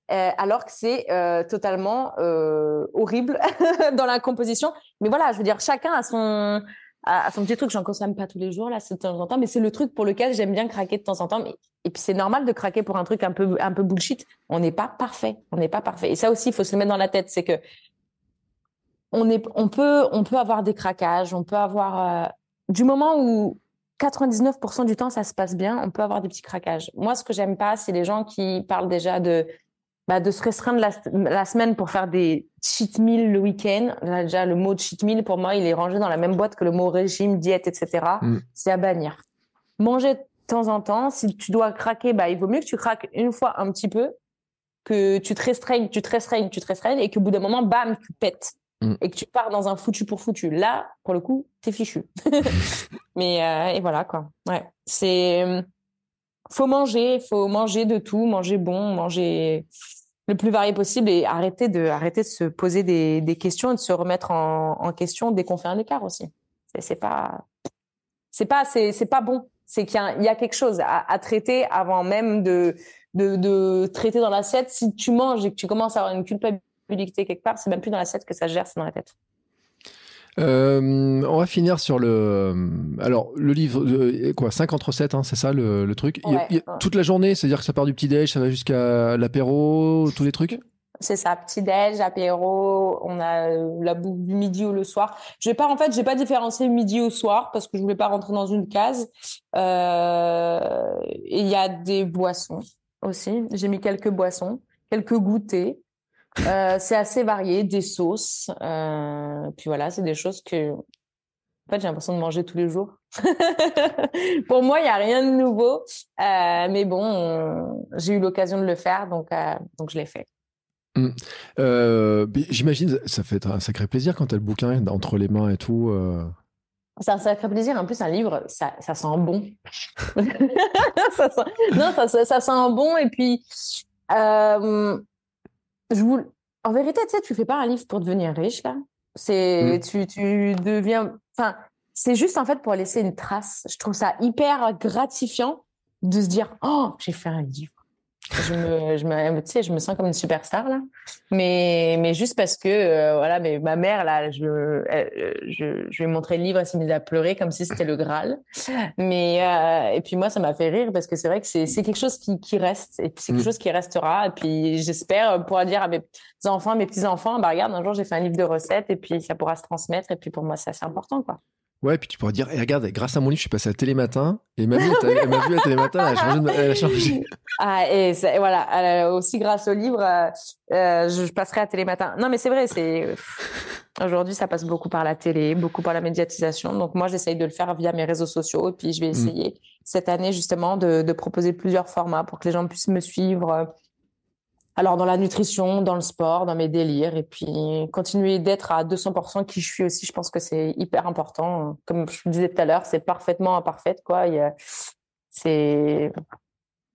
Speaker 2: alors que c'est euh, totalement euh, horrible dans la composition. Mais voilà, je veux dire, chacun a son à, son petit truc. J'en consomme pas tous les jours là, de temps en temps, mais c'est le truc pour lequel j'aime bien craquer de temps en temps. Mais, et puis c'est normal de craquer pour un truc un peu un peu bullshit. On n'est pas parfait, on n'est pas parfait. Et ça aussi, il faut se le mettre dans la tête, c'est que on est, on peut, on peut avoir des craquages, on peut avoir euh, du moment où 99% du temps ça se passe bien, on peut avoir des petits craquages. Moi, ce que j'aime pas, c'est les gens qui parlent déjà de bah, de se restreindre la, la, semaine pour faire des cheat meals le week-end. Déjà, le mot cheat meal, pour moi, il est rangé dans la même boîte que le mot régime, diète, etc. Mm. C'est à bannir. Manger de temps en temps, si tu dois craquer, bah, il vaut mieux que tu craques une fois un petit peu, que tu te restreignes, tu te restreignes, tu te restreignes, et qu'au bout d'un moment, bam, tu pètes. Mm. Et que tu pars dans un foutu pour foutu. Là, pour le coup, t'es fichu. Mais, euh, et voilà, quoi. Ouais. C'est, faut manger, faut manger de tout, manger bon, manger le plus varié possible et arrêter de, arrêter de se poser des, des questions et de se remettre en, question dès qu'on fait un écart aussi. C'est pas, c'est pas, c'est pas bon. C'est qu'il y, a quelque chose à, à, traiter avant même de, de, de traiter dans l'assiette. Si tu manges et que tu commences à avoir une culpabilité quelque part, c'est même plus dans l'assiette que ça gère, c'est dans la tête.
Speaker 1: Euh, on va finir sur le. Euh, alors, le livre, euh, quoi, 50 recettes, hein, c'est ça le, le truc. toute la journée, c'est-à-dire que ça part du petit-déj, ça va jusqu'à l'apéro, tous les trucs?
Speaker 2: C'est ça, petit-déj, apéro, on a la bouffe du midi ou le soir. Je vais pas, en fait, j'ai pas différencié midi ou soir parce que je voulais pas rentrer dans une case. Euh, il y a des boissons aussi. J'ai mis quelques boissons, quelques goûters. Euh, c'est assez varié, des sauces. Euh, puis voilà, c'est des choses que, en fait, j'ai l'impression de manger tous les jours. Pour moi, il n'y a rien de nouveau. Euh, mais bon, j'ai eu l'occasion de le faire, donc, donc je l'ai fait.
Speaker 1: Mm. Euh, j'imagine, ça fait un sacré plaisir quand tu as le bouquin entre les mains et tout.
Speaker 2: C'est un sacré plaisir. En plus, un livre, ça, ça sent bon. ça sent... Non, ça, ça, sent bon. Et puis, euh, je vous... en vérité, tu sais, tu fais pas un livre pour devenir riche, là. C'est, mm. tu, tu deviens, enfin, c'est juste en fait pour laisser une trace. Je trouve ça hyper gratifiant de se dire, oh, j'ai fait un livre je me, je me, tu sais, je me sens comme une superstar là, mais, mais juste parce que euh, voilà, mais ma mère là, je, je, je lui ai montré le livre, elle s'est mise à pleurer comme si c'était le Graal. Mais euh, et puis moi, ça m'a fait rire parce que c'est vrai que c'est, c'est quelque chose qui, qui reste et puis c'est quelque mm. chose qui restera. Et puis j'espère pouvoir dire à mes enfants, mes petits enfants, bah regarde, un jour j'ai fait un livre de recettes et puis ça pourra se transmettre. Et puis pour moi, c'est assez important quoi.
Speaker 1: Ouais, puis tu pourrais dire, regarde, grâce à mon livre, je suis passé à Télématin et ma vie, elle m'a vu à Télématin, elle a changé. Elle a changé.
Speaker 2: Ah, et voilà, aussi grâce au livre, euh, euh, je passerai à Télématin. Non, mais c'est vrai, c'est aujourd'hui, ça passe beaucoup par la télé, beaucoup par la médiatisation. Donc moi, j'essaye de le faire via mes réseaux sociaux et puis je vais mm. essayer cette année justement de, de, proposer plusieurs formats pour que les gens puissent me suivre alors dans la nutrition, dans le sport, dans mes délires, et puis continuer d'être à 200% qui je suis aussi, je pense que c'est hyper important. Comme je disais tout à l'heure, c'est parfaitement imparfait, quoi. C'est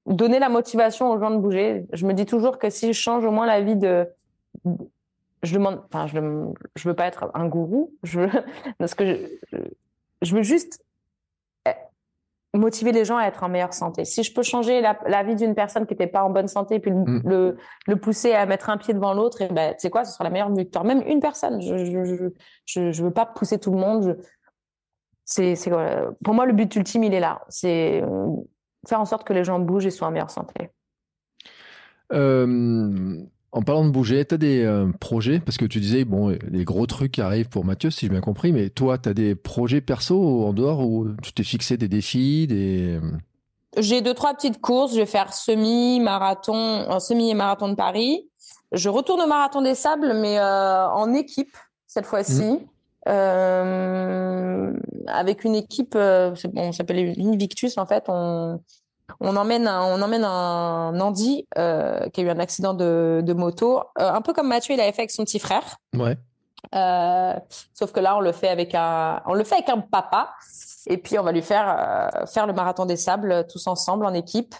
Speaker 2: donner la motivation aux gens de bouger. Je me dis toujours que si je change au moins la vie de, je demande, enfin, je, je veux pas être un gourou, je parce que je, je veux juste motiver les gens à être en meilleure santé. Si je peux changer la, vie d'une personne qui n'était pas en bonne santé, puis mm. le, le, pousser à mettre un pied devant l'autre, et ben, c'est quoi, ce sera la meilleure victoire. Même une personne. Je je, je, je veux pas pousser tout le monde. C'est, c'est, pour moi, le but ultime, il est là. C'est euh, faire en sorte que les gens bougent et soient en meilleure santé.
Speaker 1: Euh, en parlant de bouger, tu as des euh, projets? Parce que tu disais, bon, les gros trucs arrivent pour Mathieu, si j'ai bien compris, mais toi, tu as des projets perso en dehors où tu t'es fixé des défis des... Euh?
Speaker 2: J'ai deux, trois petites courses. Je vais faire semi, marathon, semi et marathon de Paris. Je retourne au marathon des sables, mais euh, en équipe cette fois-ci. Mmh. avec une équipe, bon, on s'appelle Invictus en fait. On, on emmène un, on emmène un Andy euh, qui a eu un accident de, moto, euh, un peu comme Mathieu il avait fait avec son petit frère.
Speaker 1: Ouais.
Speaker 2: Euh, sauf que là on le fait avec un, on le fait avec un papa et puis on va lui faire faire le marathon des sables tous ensemble en équipe.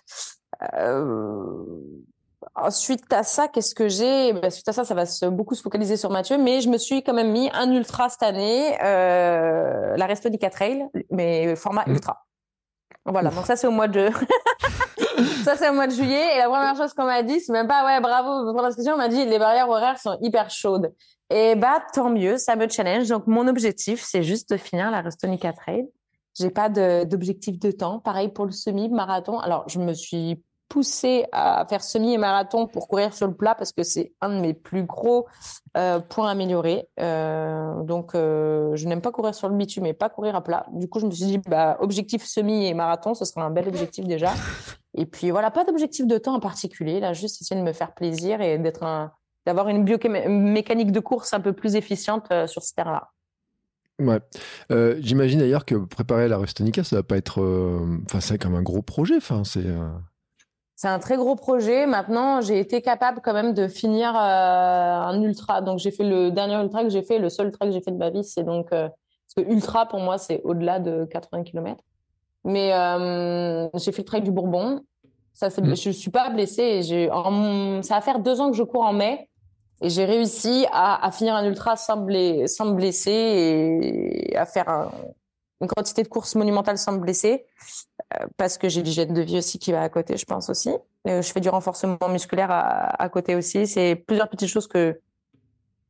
Speaker 2: Ensuite à ça, qu'est-ce que j'ai? Bah, Suite à ça, ça va se, beaucoup se focaliser sur Mathieu, mais je me suis quand même mis un ultra cette année, la Restonica Trail, mais format mmh. ultra. Voilà, donc ça c'est au mois de ça c'est au mois de juillet. Et la première chose qu'on m'a dit c'est même pas ouais bravo pour la question on m'a dit les barrières horaires sont hyper chaudes. Et bah tant mieux ça me challenge. Donc mon objectif c'est juste de finir la Restonica Trail. J'ai pas d'objectif de, de temps. Pareil pour le semi marathon alors je me suis poussé à faire semi et marathon pour courir sur le plat parce que c'est un de mes plus gros euh, points améliorés. Euh, donc, euh, je n'aime pas courir sur le bitume, mais pas courir à plat. Du coup, je me suis dit, bah, objectif semi et marathon, ce sera un bel objectif déjà. Et puis voilà, pas d'objectif de temps en particulier. Là, juste essayer de me faire plaisir et d'être un, d'avoir une biomécanique de course un peu plus efficiente sur ce terrain-là.
Speaker 1: Ouais. J'imagine d'ailleurs que préparer la Rustonica, ça va pas être. Enfin, c'est comme un gros projet. Enfin, c'est.
Speaker 2: C'est un très gros projet. Maintenant, j'ai été capable quand même de finir euh, un ultra. Donc, j'ai fait le dernier ultra que j'ai fait, le seul ultra que j'ai fait de ma vie, c'est donc euh, parce que ultra pour moi, c'est au-delà de 80 km. Mais euh, j'ai fait le trek du Bourbon. Ça, mmh. je suis pas blessée. J'ai, ça va faire deux ans que je cours en mai et j'ai réussi à, à, finir un ultra sans, blé, sans me blesser et à faire un, une quantité de courses monumentales sans me blesser, parce que j'ai l'hygiène de vie aussi qui va à côté, je pense aussi. je fais du renforcement musculaire à, à côté aussi. C'est plusieurs petites choses que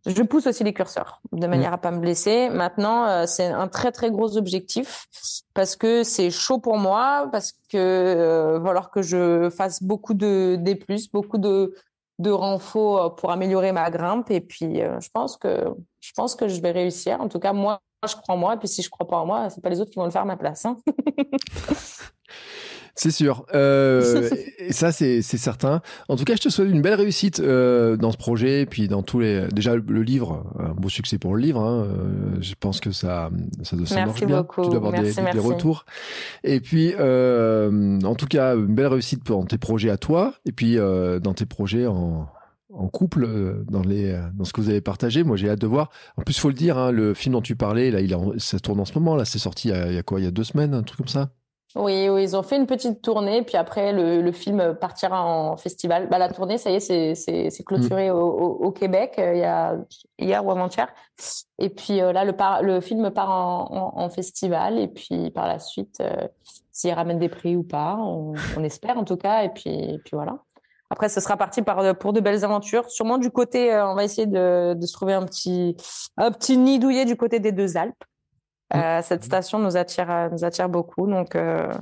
Speaker 2: je pousse aussi les curseurs de manière à pas me blesser. Maintenant, euh, c'est un très très gros objectif parce que c'est chaud pour moi, parce que euh, falloir que je fasse beaucoup de des plus, beaucoup de de renforts pour améliorer ma grimpe. Et puis, je pense que je pense que je vais réussir. En tout cas, moi, je crois en moi, et puis si je crois pas en moi, c'est pas les autres qui vont le faire à ma place. Hein.
Speaker 1: C'est sûr. Euh, et ça, c'est certain. En tout cas, je te souhaite une belle réussite euh, dans ce projet, puis dans tous les. Déjà, le livre, un beau succès pour le livre. Hein. Euh, je pense que ça, ça, ça marche bien. Tu dois avoir des, des, retours. Et puis, en tout cas, une belle réussite dans tes projets à toi, et puis dans tes projets en, en couple dans les dans ce que vous avez partagé. Moi, j'ai hâte de voir. En plus, faut le dire, hein, le film dont tu parlais, là, il est ça tourne en ce moment. Là, c'est sorti il y, a, quoi Il y a deux semaines, un truc comme ça?
Speaker 2: Oui, oui, ils ont fait une petite tournée, puis après le, le film partira en festival. Bah, la tournée, ça y est, c'est clôturé au, au, Québec il y a hier ou avant-hier. Et puis là, le, le film part en, en, festival, et puis par la suite, s'il ramène des prix ou pas, on, on, espère en tout cas, et puis, et puis voilà. Après, ce sera parti par, pour de belles aventures. Sûrement du côté, euh, on va essayer de, de, se trouver un petit, un petit nid douillet du côté des deux Alpes. Euh, cette station nous attire, euh, nous attire beaucoup. Donc, euh,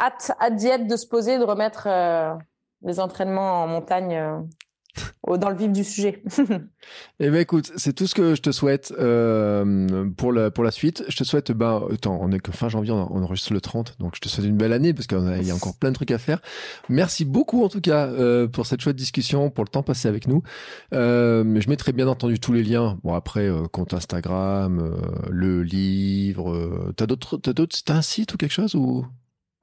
Speaker 2: hâte, hâte d'y être, de se poser, de remettre les entraînements en montagne dans le vif du sujet.
Speaker 1: eh ben écoute, c'est tout ce que je te souhaite euh, pour la pour la suite. Je te souhaite, ben, attends, on est que fin janvier, on, enregistre le 30, donc je te souhaite une belle année parce qu'il y a encore plein de trucs à faire. Merci beaucoup en tout cas euh, pour cette chouette discussion, pour le temps passé avec nous. Euh, je mettrai bien entendu tous les liens. Bon après, euh, compte Instagram, le livre. t'as d'autres, t'as d'autres, t'as un site ou quelque chose ou?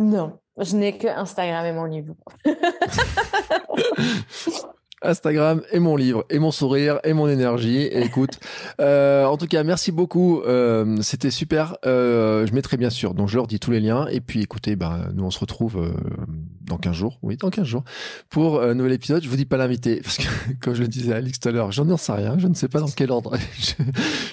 Speaker 2: Non, je n'ai que Instagram et mon livre.
Speaker 1: Instagram et mon livre et mon sourire et mon énergie. Et écoute, euh, en tout cas, merci beaucoup. Euh, C'était super. Euh, je mettrai bien sûr. Donc je leur dis tous les liens. Et puis écoutez, ben nous on se retrouve euh, dans 15 jours. Oui, dans 15 jours pour un nouvel épisode. Je vous dis pas l'invité parce que comme je le disais à Alix tout à l'heure, j'en sais rien. Je ne sais pas dans quel ordre. je,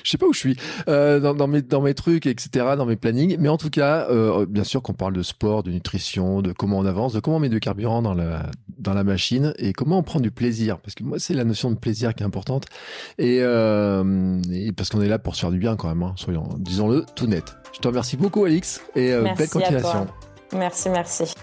Speaker 1: je sais pas où je suis euh, dans, dans, mes dans mes trucs, etc. Dans mes plannings. Mais en tout cas, euh, bien sûr qu'on parle de sport, de nutrition, de comment on avance, de comment on met du carburant dans la dans la machine et comment on prend du plaisir parce que moi c'est la notion de plaisir qui est importante, et, euh, et parce qu'on est là pour se faire du bien quand même, hein, soyons, disons-le tout net. Je te remercie beaucoup Alix, et euh, belle continuation.
Speaker 2: Merci, merci.